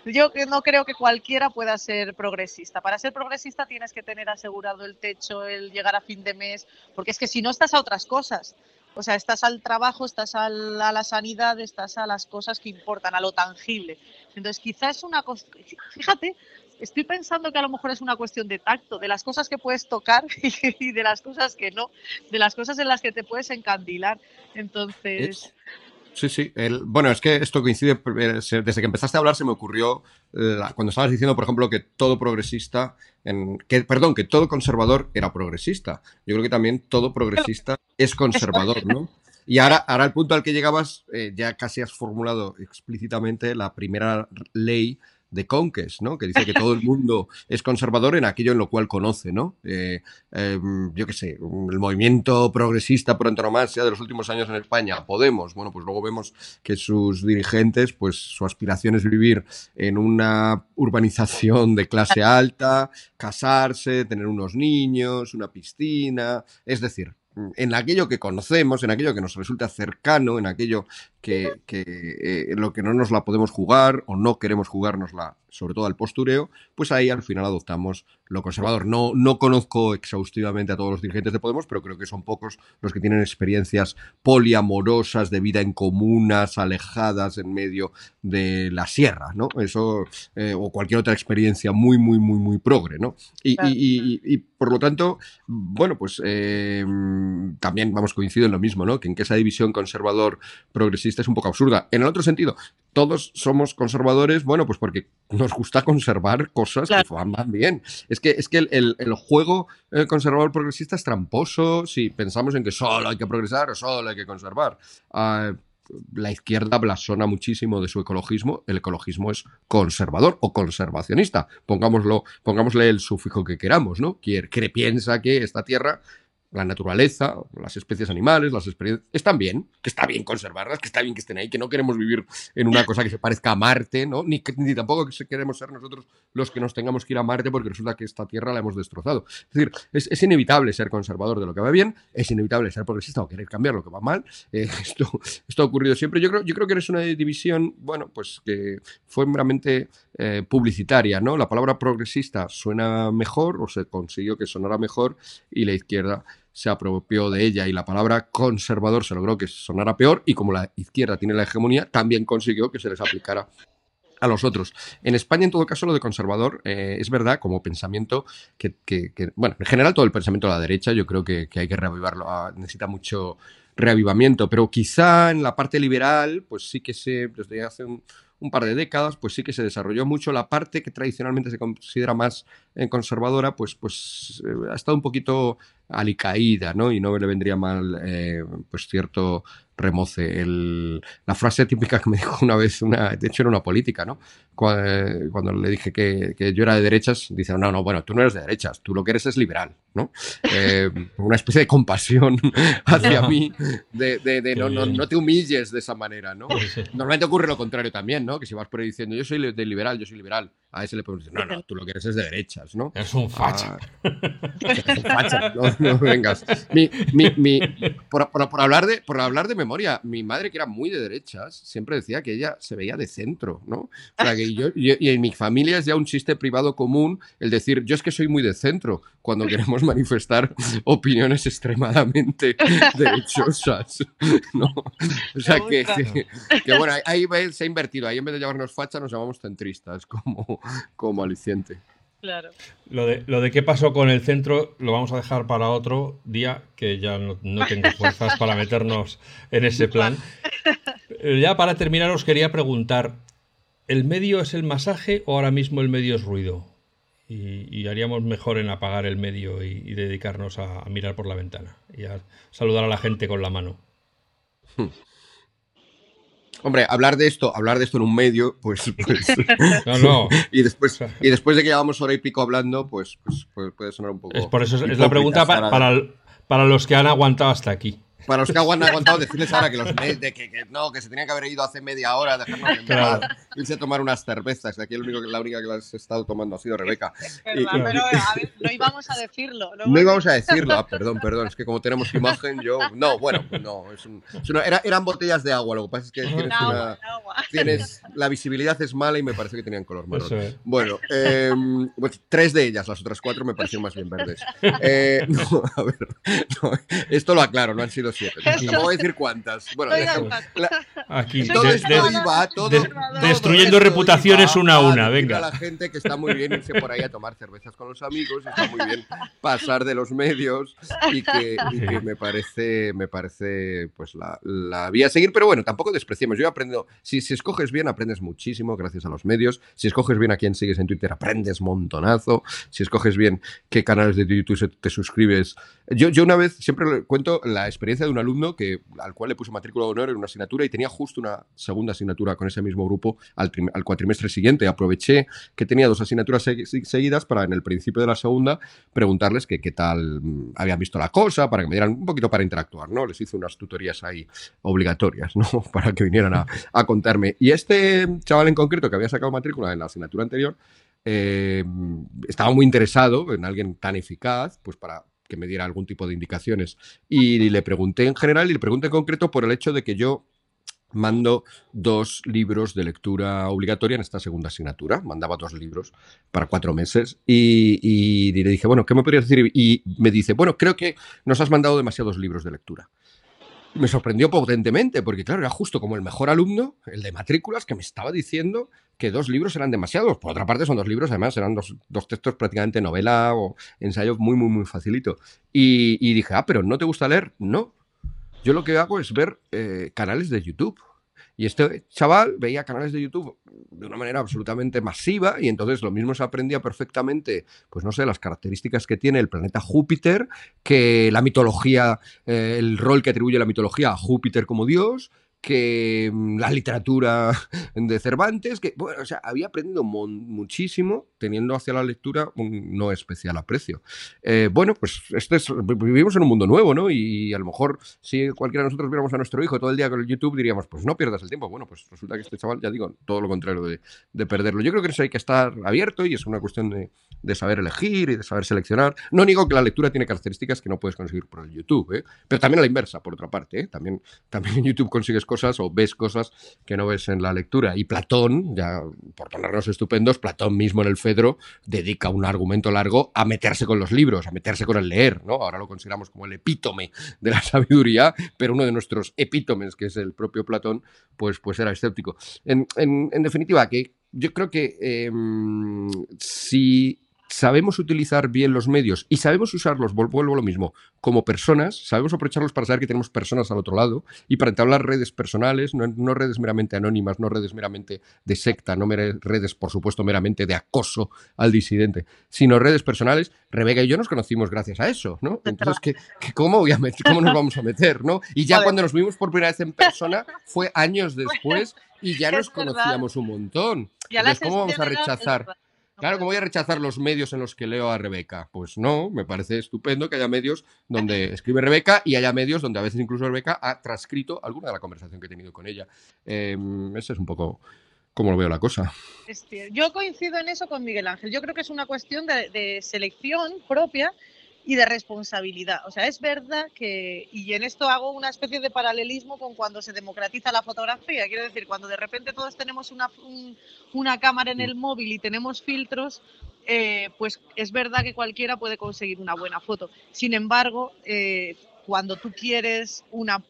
yo no creo que cualquiera pueda ser progresista. Para ser progresista tienes que tener asegurado el techo, el llegar a fin de mes, porque es que si no estás a otras cosas. O sea, estás al trabajo, estás a la sanidad, estás a las cosas que importan, a lo tangible. Entonces, quizás una cosa, fíjate, estoy pensando que a lo mejor es una cuestión de tacto, de las cosas que puedes tocar y de las cosas que no, de las cosas en las que te puedes encandilar. Entonces, Sí, sí. el- bueno, es que esto coincide, eh, desde que empezaste a hablar se me ocurrió cuando estabas diciendo, por ejemplo, que todo progresista, en, que, perdón, que todo conservador era progresista. Yo creo que también todo progresista es conservador, ¿no? Y ahora, ahora el punto al que llegabas, eh, ya casi has formulado explícitamente la primera ley de Conques, ¿no? Que dice que todo el mundo es conservador en aquello en lo cual conoce, ¿no? Eh, eh, yo qué sé, el movimiento progresista por antonomasia de los últimos años en España, Podemos, bueno, pues luego vemos que sus dirigentes, pues su aspiración es vivir en una urbanización de clase alta, casarse, tener unos niños, una piscina, es decir, en aquello que conocemos, en aquello que nos resulta cercano, en aquello que, que eh, lo que no nos la podemos jugar o no queremos jugárnosla, sobre todo al postureo, pues ahí al final adoptamos lo conservador. No, no conozco exhaustivamente a todos los dirigentes de Podemos, pero creo que son pocos los que tienen experiencias poliamorosas de vida en comunas, alejadas en medio de la sierra, ¿no? Eso, eh, o cualquier otra experiencia muy, muy, muy, muy progre, ¿no? Y, Claro. y- y- y, por lo tanto, bueno, pues eh, también vamos coincido en lo mismo, ¿no? Que en que esa división conservador-progresista es un poco absurda. En el otro sentido, todos somos conservadores, bueno, pues porque nos gusta conservar cosas Claro. que van, van bien. Es que, es que el, el- el juego eh, conservador progresista es tramposo si pensamos en que solo hay que progresar o solo hay que conservar. Ah, la izquierda blasona muchísimo de su ecologismo. El ecologismo es conservador o conservacionista. Pongámoslo, pongámosle el sufijo que queramos, ¿no? Quiere, cree- piensa que esta tierra la naturaleza, las especies animales, las experiencias, están bien, que está bien conservarlas, que está bien que estén ahí, que no queremos vivir en una cosa que se parezca a Marte, ¿no? Ni, ni tampoco queremos ser nosotros los que nos tengamos que ir a Marte porque resulta que esta Tierra la hemos destrozado. Es decir, es, inevitable ser conservador de lo que va bien, es inevitable ser progresista o querer cambiar lo que va mal. Eh, esto, ha ocurrido siempre. Yo creo, yo creo que es una división, bueno, pues que fue meramente eh, publicitaria, ¿no? La palabra progresista suena mejor o se consiguió que sonara mejor y la izquierda se apropió de ella y la palabra conservador se logró que sonara peor y como la izquierda tiene la hegemonía, también consiguió que se les aplicara a los otros. En España, en todo caso, lo de conservador eh, es verdad como pensamiento que, bueno, en general todo el pensamiento de la derecha yo creo que, que hay que reavivarlo, ah, necesita mucho reavivamiento, pero quizá en la parte liberal, pues sí que se, desde hace un, un par de décadas, pues sí que se desarrolló mucho la parte que tradicionalmente se considera más eh, conservadora, pues, pues eh, ha estado un poquito alicaída, ¿no? Y no le vendría mal, eh, pues cierto remoce. El- la frase típica que me dijo una vez, una, de hecho era una política, ¿no? Cu- Cuando, le dije que, que yo era de derechas, dice, no, no, bueno, tú no eres de derechas, tú lo que eres es liberal, ¿no? Eh, una especie de compasión hacia mí, de, de- de no, no, no te humilles de esa manera, ¿no? Sí, sí. Normalmente ocurre lo contrario también, ¿no? Que si vas por ahí diciendo, yo soy de liberal, yo soy liberal, a ese le podemos decir, no, no, tú lo que eres es de derechas, ¿no? Es un facha. Ah, eres un facha, no, no vengas. Mi, mi, mi- por, por- por hablar de, por hablar de memoria, mi madre, que era muy de derechas, siempre decía que ella se veía de centro, ¿no? O sea, que yo, yo- y en mi familia es ya un chiste privado común el decir, yo es que soy muy de centro, cuando queremos manifestar opiniones extremadamente derechosas, ¿no? O sea, que, que- que bueno, ahí se ha invertido, ahí en vez de llamarnos facha nos llamamos centristas, como, como aliciente. claro. Lo de, lo de qué pasó con el centro lo vamos a dejar para otro día, que ya no, no tengo fuerzas para meternos en ese plan. Eh, Ya para terminar os quería preguntar, ¿el medio es el masaje o ahora mismo el medio es ruido? Y, haríamos mejor en apagar el medio y, dedicarnos a, mirar por la ventana y a saludar a la gente con la mano. Hombre, hablar de esto, hablar de esto en un medio, pues. pues no, no. y, después, y después de que llevamos hora y pico hablando, pues, pues puede sonar un poco. Es por eso es la pregunta para, para los que han aguantado hasta aquí. Para los que han aguantado, decirles ahora que los de que, no, que se tenían que haber ido hace media hora, dejarnos en irse a tomar unas cervezas. Aquí el único, la única que las he estado tomando ha sido Rebeca. pero a ver, no íbamos a decirlo. No, íbamos a decirlo, ah, perdón, perdón. Es que como tenemos imagen, yo. No, bueno, no. Es eran botellas de agua. Lo que pasa es que tienes, una, tienes la visibilidad es mala y me parece que tenían color marrón. Bueno, em, pues, tres de ellas, las otras cuatro me parecieron más bien verdes. Eh, no, a ver, esto lo aclaro, no han sido no voy a decir cuántas. Bueno, aquí todo destruyendo reputaciones una a una, venga. la gente que está muy bien irse por ahí a tomar cervezas con los amigos, está muy bien pasar de los medios y que, me parece, me parece pues la, la, vía a seguir, pero bueno, tampoco despreciemos. Yo aprendo, si, si escoges bien, aprendes muchísimo gracias a los medios. Si escoges bien a quien sigues en Twitter, aprendes montonazo. Si escoges bien qué canales de YouTube te suscribes. Yo, yo una vez siempre cuento la experiencia de un alumno que, al cual le puse matrícula de honor en una asignatura y tenía justo una segunda asignatura con ese mismo grupo al, cuatrimestre siguiente. Aproveché que tenía dos asignaturas seguidas para en el principio de la segunda preguntarles que, qué tal mm, habían visto la cosa, para que me dieran un poquito para interactuar, ¿no? Les hice unas tutorías ahí obligatorias, ¿no? Para que vinieran a, contarme. Y este chaval en concreto que había sacado matrícula en la asignatura anterior, eh, estaba muy interesado en alguien tan eficaz, pues para que me diera algún tipo de indicaciones. Y le pregunté en general y le pregunté en concreto por el hecho de que yo mando dos libros de lectura obligatoria en esta segunda asignatura. Mandaba dos libros para cuatro meses y, le dije, bueno, ¿qué me podrías decir? Y me dice, bueno, creo que nos has mandado demasiados libros de lectura me sorprendió potentemente, porque claro, era justo como el mejor alumno, el de matrículas, que me estaba diciendo que dos libros eran demasiados. Por otra parte, son dos libros, además, eran dos, textos prácticamente novela o ensayo muy, muy, muy facilito. Y, dije, ah, pero ¿no te gusta leer? No. Yo lo que hago es ver eh, canales de YouTube. Y este chaval veía canales de YouTube de una manera absolutamente masiva y entonces lo mismo se aprendía perfectamente, pues no sé, las características que tiene el planeta Júpiter, que la mitología, eh, el rol que atribuye la mitología a Júpiter como Dios, que mm, la literatura de Cervantes, que, bueno, o sea, había aprendido muchísimo teniendo hacia la lectura un no especial aprecio. Eh, bueno, pues este vivimos en un mundo nuevo, ¿no? Y a lo mejor si cualquiera de nosotros viéramos a nuestro hijo todo el día con el YouTube, diríamos, pues no pierdas el tiempo. Bueno, pues resulta que este chaval, ya digo, todo lo contrario de, de perderlo. Yo creo que eso hay que estar abierto y es una cuestión de, de, saber elegir y de saber seleccionar. No digo que la lectura tiene características que no puedes conseguir por el YouTube, ¿eh? pero también a la inversa, por otra parte. ¿eh? También, también en YouTube consigues cosas o ves cosas que no ves en la lectura. Y Platón, ya por ponernos estupendos, Platón mismo en el Fedro dedica un argumento largo a meterse con los libros, a meterse con el leer, ¿no? Ahora lo consideramos como el epítome de la sabiduría, pero uno de nuestros epítomes, que es el propio Platón, pues, pues era escéptico. En, definitiva, que yo creo que em, si sabemos utilizar bien los medios y sabemos usarlos, vuelvo a lo mismo, como personas, sabemos aprovecharlos para saber que tenemos personas al otro lado y para entablar redes personales, no, redes meramente anónimas, no redes meramente de secta, no redes, por supuesto, meramente de acoso al disidente, sino redes personales. Rebeca y yo nos conocimos gracias a eso, ¿no? Entonces, ¿qué, cómo, voy a ¿cómo nos vamos a meter, no? Y ya cuando nos vimos por primera vez en persona fue años después y ya nos conocíamos un montón. Entonces, ¿cómo vamos a rechazar? Claro, ¿cómo voy a rechazar los medios en los que leo a Rebeca? Pues no, me parece estupendo que haya medios donde escribe Rebeca y haya medios donde a veces incluso Rebeca ha transcrito alguna de la conversación que he tenido con ella. Eh, ese es un poco cómo lo veo la cosa. Yo coincido en eso con Miguel Ángel. Yo creo que es una cuestión de selección propia y de responsabilidad. O sea, es verdad que, y en esto hago una especie de paralelismo con cuando se democratiza la fotografía. Quiero decir, cuando de repente todos tenemos una, una cámara en el móvil y tenemos filtros, eh, pues es verdad que cualquiera puede conseguir una buena foto. Sin embargo, eh, cuando tú quieres una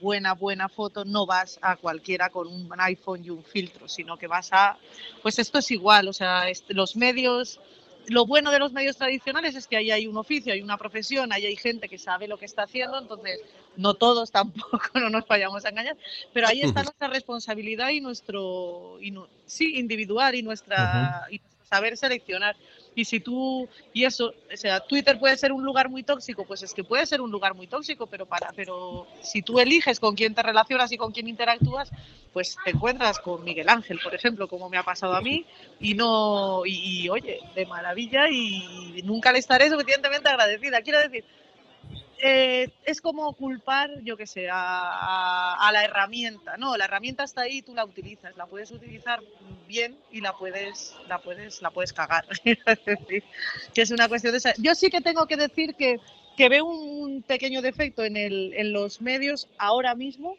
buena, buena foto, no vas a cualquiera con un iPhone y un filtro, sino que vas a, pues esto es igual, o sea, los medios lo bueno de los medios tradicionales es que ahí hay un oficio, hay una profesión, ahí hay gente que sabe lo que está haciendo, entonces no todos tampoco, no nos vayamos a engañar, pero ahí está nuestra responsabilidad y nuestro, sí, individual y nuestra, y nuestro saber seleccionar. Y si tú, y eso, o sea, Twitter puede ser un lugar muy tóxico, pues es que puede ser un lugar muy tóxico, pero para, pero si tú eliges con quién te relacionas y con quién interactúas, pues te encuentras con Miguel Ángel, por ejemplo, como me ha pasado a mí, y no, y, oye, de maravilla, y nunca le estaré suficientemente agradecida. Quiero decir, eh, es como culpar, yo qué sé, a, la herramienta. No, la herramienta está ahí, tú la utilizas, la puedes utilizar bien y la puedes, la puedes, la puedes cagar. que es una cuestión de esa. Yo sí que tengo que decir que, que veo un pequeño defecto en, el, en los medios ahora mismo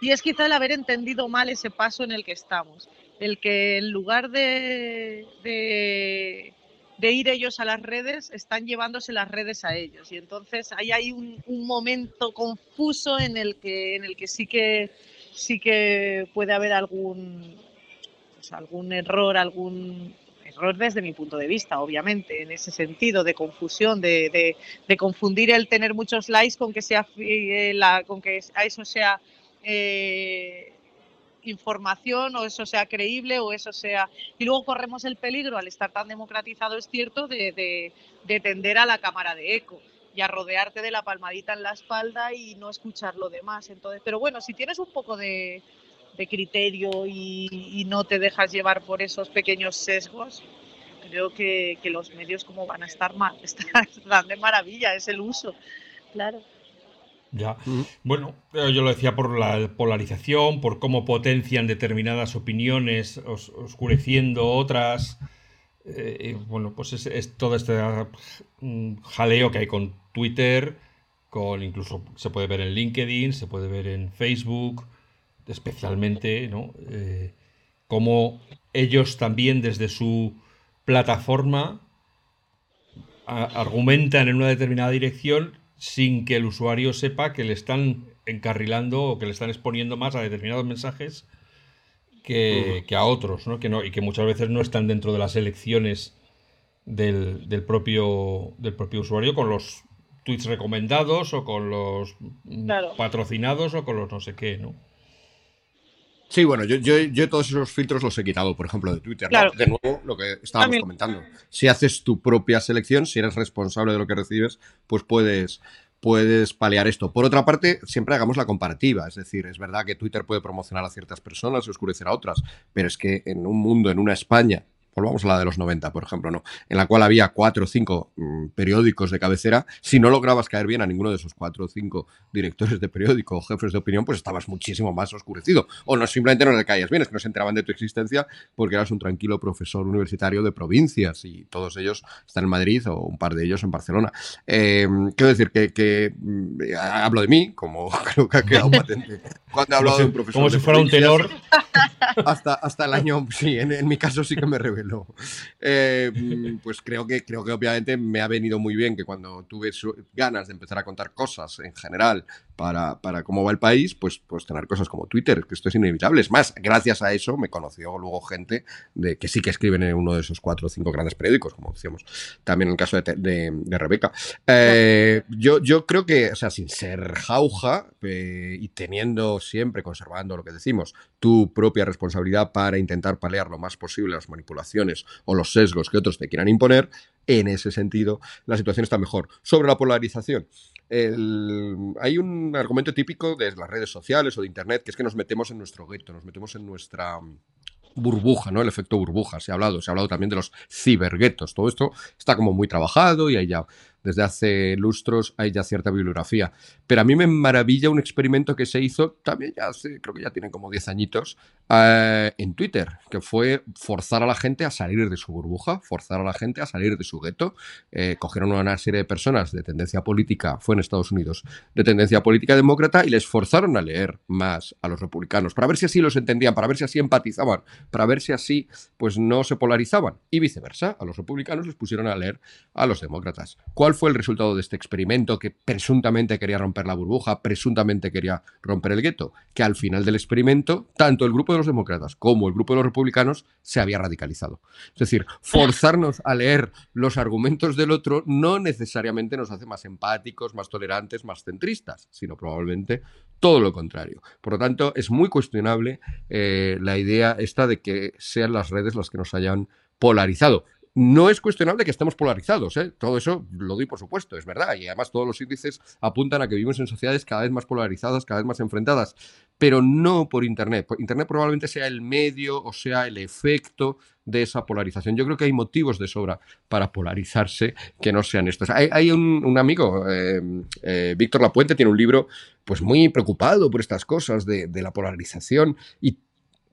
y es quizá el haber entendido mal ese paso en el que estamos. El que en lugar de ir ellos a las redes, están llevándose las redes a ellos. Y entonces hay un, momento confuso en el que, en el que sí que sí que puede haber algún, pues, algún error, algún error desde mi punto de vista, obviamente, en ese sentido de confusión, de, confundir el tener muchos likes con que sea eh, la, con que a eso sea eh, información o eso sea creíble o eso sea... Y luego corremos el peligro, al estar tan democratizado, es cierto, de, de, tender a la cámara de eco y a rodearte de la palmadita en la espalda y no escuchar lo demás. Entonces, pero bueno, si tienes un poco de, de criterio y, no te dejas llevar por esos pequeños sesgos, creo que, que los medios como van a estar mal, están de maravilla, es el uso, claro. Ya. Bueno, eh, yo lo decía por la polarización, por cómo potencian determinadas opiniones, oscureciendo otras. Eh, bueno, pues es, todo este mm, jaleo que hay con Twitter, con incluso se puede ver en LinkedIn, se puede ver en Facebook, especialmente, ¿no? Eh, cómo ellos también desde su plataforma argumentan en una determinada dirección sin que el usuario sepa que le están encarrilando o que le están exponiendo más a determinados mensajes que, a otros, ¿no? Que no, y que muchas veces no están dentro de las elecciones del, propio, del propio usuario con los tweets recomendados o con los patrocinados o con los no sé qué, ¿no? Sí, bueno, yo, yo, todos esos filtros los he quitado, por ejemplo, de Twitter. De nuevo, lo que estábamos comentando. Si haces tu propia selección, si eres responsable de lo que recibes, pues puedes, puedes paliar esto. Por otra parte, siempre hagamos la comparativa. Es decir, es verdad que Twitter puede promocionar a ciertas personas y oscurecer a otras, pero es que en un mundo, en una España volvamos a la de los 90, por ejemplo, ¿no? En la cual había cuatro o cinco mm, periódicos de cabecera, si no lograbas caer bien a ninguno de esos cuatro o cinco directores de periódico o jefes de opinión, pues estabas muchísimo más oscurecido. O no, simplemente no le caías bien, es que no se enteraban de tu existencia porque eras un tranquilo profesor universitario de provincias y todos ellos están en Madrid o un par de ellos en Barcelona. Em, quiero decir que, mm, hablo de mí, como creo que ha quedado patente cuando he hablado de un profesor. Como si fuera un tenor. Hasta, hasta el año, sí, en, en mi caso sí que me eh, mm, pues creo que, creo que obviamente me ha venido muy bien que cuando tuve ganas de empezar a contar cosas en general para, para, cómo va el país, pues, pues tener cosas como Twitter, que esto es inevitable. Es más, gracias a eso me conoció luego gente de que sí que escriben en uno de esos cuatro o cinco grandes periódicos, como decíamos también en el caso de, de, Rebeca. Eh, yo, yo creo que, o sea, sin ser jauja eh, y teniendo siempre, conservando lo que decimos, tu propia responsabilidad para intentar palear lo más posible las manipulaciones o los sesgos que otros te quieran imponer, en ese sentido la situación está mejor. Sobre la polarización, hay un argumento típico de las redes sociales o de Internet, que es que nos metemos en nuestro gueto, nos metemos en nuestra burbuja, ¿no? El efecto burbuja, se ha hablado, se ha hablado también de los ciberguetos, todo esto está como muy trabajado y hay ya desde hace lustros hay ya cierta bibliografía. Pero a mí me maravilla un experimento que se hizo, también ya hace, creo que ya tiene como 10 añitos, eh, en Twitter, que fue forzar a la gente a salir de su burbuja, forzar a la gente a salir de su gueto. Eh, cogieron una serie de personas de tendencia política, fue en Estados Unidos, de tendencia política demócrata y les forzaron a leer más a los republicanos, para ver si así los entendían, para ver si así empatizaban, para ver si así pues no se polarizaban. Y viceversa, a los republicanos les pusieron a leer a los demócratas. ¿Cuál fue el resultado de este experimento que presuntamente quería romper la burbuja, presuntamente quería romper el gueto? Que al final del experimento, tanto el grupo los demócratas como el grupo de los republicanos se había radicalizado. Es decir, forzarnos a leer los argumentos del otro no necesariamente nos hace más empáticos, más tolerantes, más centristas, sino probablemente todo lo contrario. Por lo tanto, es muy cuestionable eh, la idea esta de que sean las redes las que nos hayan polarizado. No es cuestionable que estemos polarizados, ¿eh? todo eso lo doy por supuesto, es verdad, y además todos los índices apuntan a que vivimos en sociedades cada vez más polarizadas, cada vez más enfrentadas, pero no por Internet. Internet probablemente sea el medio o sea el efecto de esa polarización. Yo creo que hay motivos de sobra para polarizarse que no sean estos. Hay, un, amigo, eh, eh, Víctor Lapuente, tiene un libro pues muy preocupado por estas cosas de, de la polarización y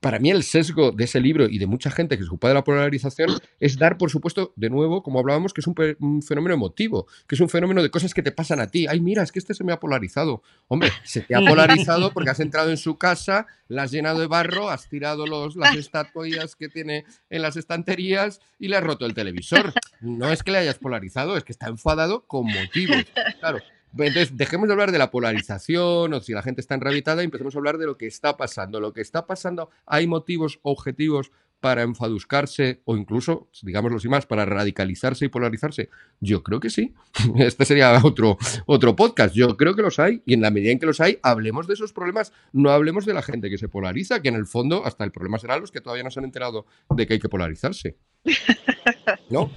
para mí el sesgo de ese libro y de mucha gente que se ocupa de la polarización es dar, por supuesto, de nuevo, como hablábamos, que es un, fenómeno emotivo, que es un fenómeno de cosas que te pasan a ti. Ay, mira, es que este se me ha polarizado. Hombre, se te ha polarizado porque has entrado en su casa, la has llenado de barro, has tirado los, las estatuillas que tiene en las estanterías y le has roto el televisor. No es que le hayas polarizado, es que está enfadado con motivos. Claro, entonces, dejemos de hablar de la polarización o si la gente está enrabitada y empecemos a hablar de lo que está pasando. Lo que está pasando, hay motivos objetivos para enfaduscarse o incluso, digámoslo así más, para radicalizarse y polarizarse? Yo creo que sí. Este sería otro, otro podcast. Yo creo que los hay y en la medida en que los hay, hablemos de esos problemas. No hablemos de la gente que se polariza, que en el fondo hasta el problema será los que todavía no se han enterado de que hay que polarizarse. ¿No?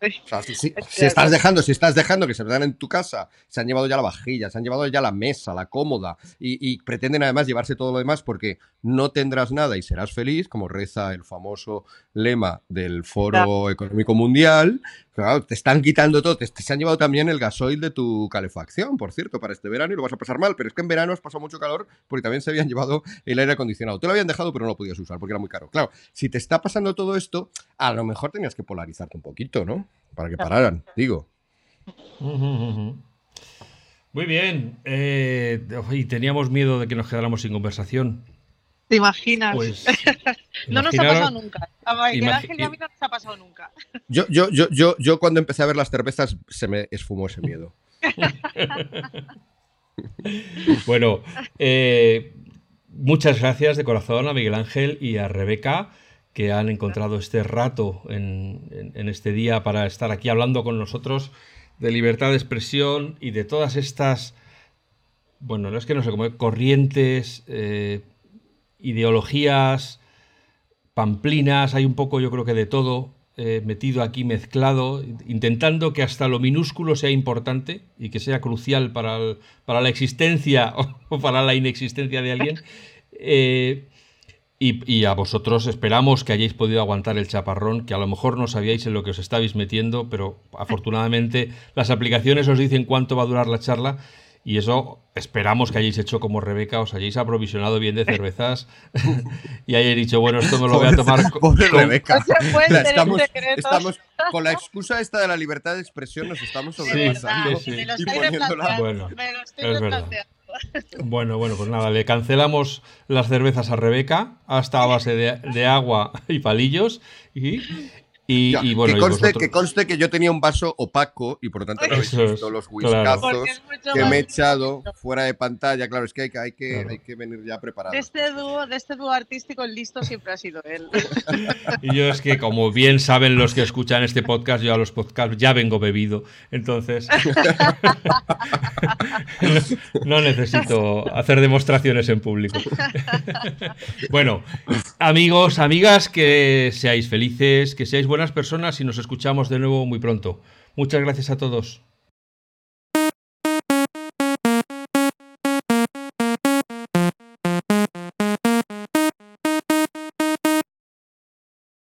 Si, estás dejando, si estás dejando que se vean en tu casa, se han llevado ya la vajilla, se han llevado ya la mesa, la cómoda, y, pretenden además llevarse todo lo demás porque no tendrás nada y serás feliz, como reza el famoso lema del Foro Económico Mundial, te están quitando todo, te, se han llevado también el gasoil de tu calefacción, por cierto, para este verano y lo vas a pasar mal, pero es que en verano has pasado mucho calor porque también se habían llevado el aire acondicionado. Te lo habían dejado, pero no lo podías usar porque era muy caro. Claro, si te está pasando todo esto, a lo mejor tenías que polarizarte un poquito, ¿no? Para que pararan, digo. Muy bien. Eh, y teníamos miedo de que nos quedáramos sin conversación. ¿Te imaginas? Pues, no nos ha pasado nunca. A Ángel y a mí no nos ha pasado nunca. Yo, yo, yo, yo, yo cuando empecé a ver las cervezas se me esfumó ese miedo. bueno, eh, muchas gracias de corazón a Miguel Ángel y a Rebeca que han encontrado este rato en, este día para estar aquí hablando con nosotros de libertad de expresión y de todas estas, bueno, no es que no sé cómo, corrientes, eh, ideologías, pamplinas, hay un poco yo creo que de todo eh, metido aquí, mezclado, intentando que hasta lo minúsculo sea importante y que sea crucial para, para la existencia o para la inexistencia de alguien. Eh, y, a vosotros esperamos que hayáis podido aguantar el chaparrón, que a lo mejor no sabíais en lo que os estabais metiendo, pero afortunadamente las aplicaciones os dicen cuánto va a durar la charla y eso esperamos que hayáis hecho como Rebeca, os hayáis aprovisionado bien de cervezas y hayáis dicho, bueno, esto me lo voy a tomar con, Rebeca. estamos, estamos, con la excusa esta de la libertad de expresión, nos estamos sobrepasando sí, sí, y poniéndola. Bueno, es verdad. Bueno, bueno, pues nada, le cancelamos las cervezas a Rebeca hasta a base de, agua y palillos y, y, bueno, que, conste, que, yo tenía un vaso opaco y por lo tanto no habéis visto los whiskazos que me he echado fuera de pantalla. Claro, es que hay, hay que, hay que venir ya preparado. De este dúo, de este dúo artístico, el listo siempre ha sido él. y yo es que, como bien saben los que escuchan este podcast, yo a los podcasts ya vengo bebido. Entonces, no necesito hacer demostraciones en público. bueno, amigos, amigas, que seáis felices, que seáis buenas personas y nos escuchamos de nuevo muy pronto. Muchas gracias a todos.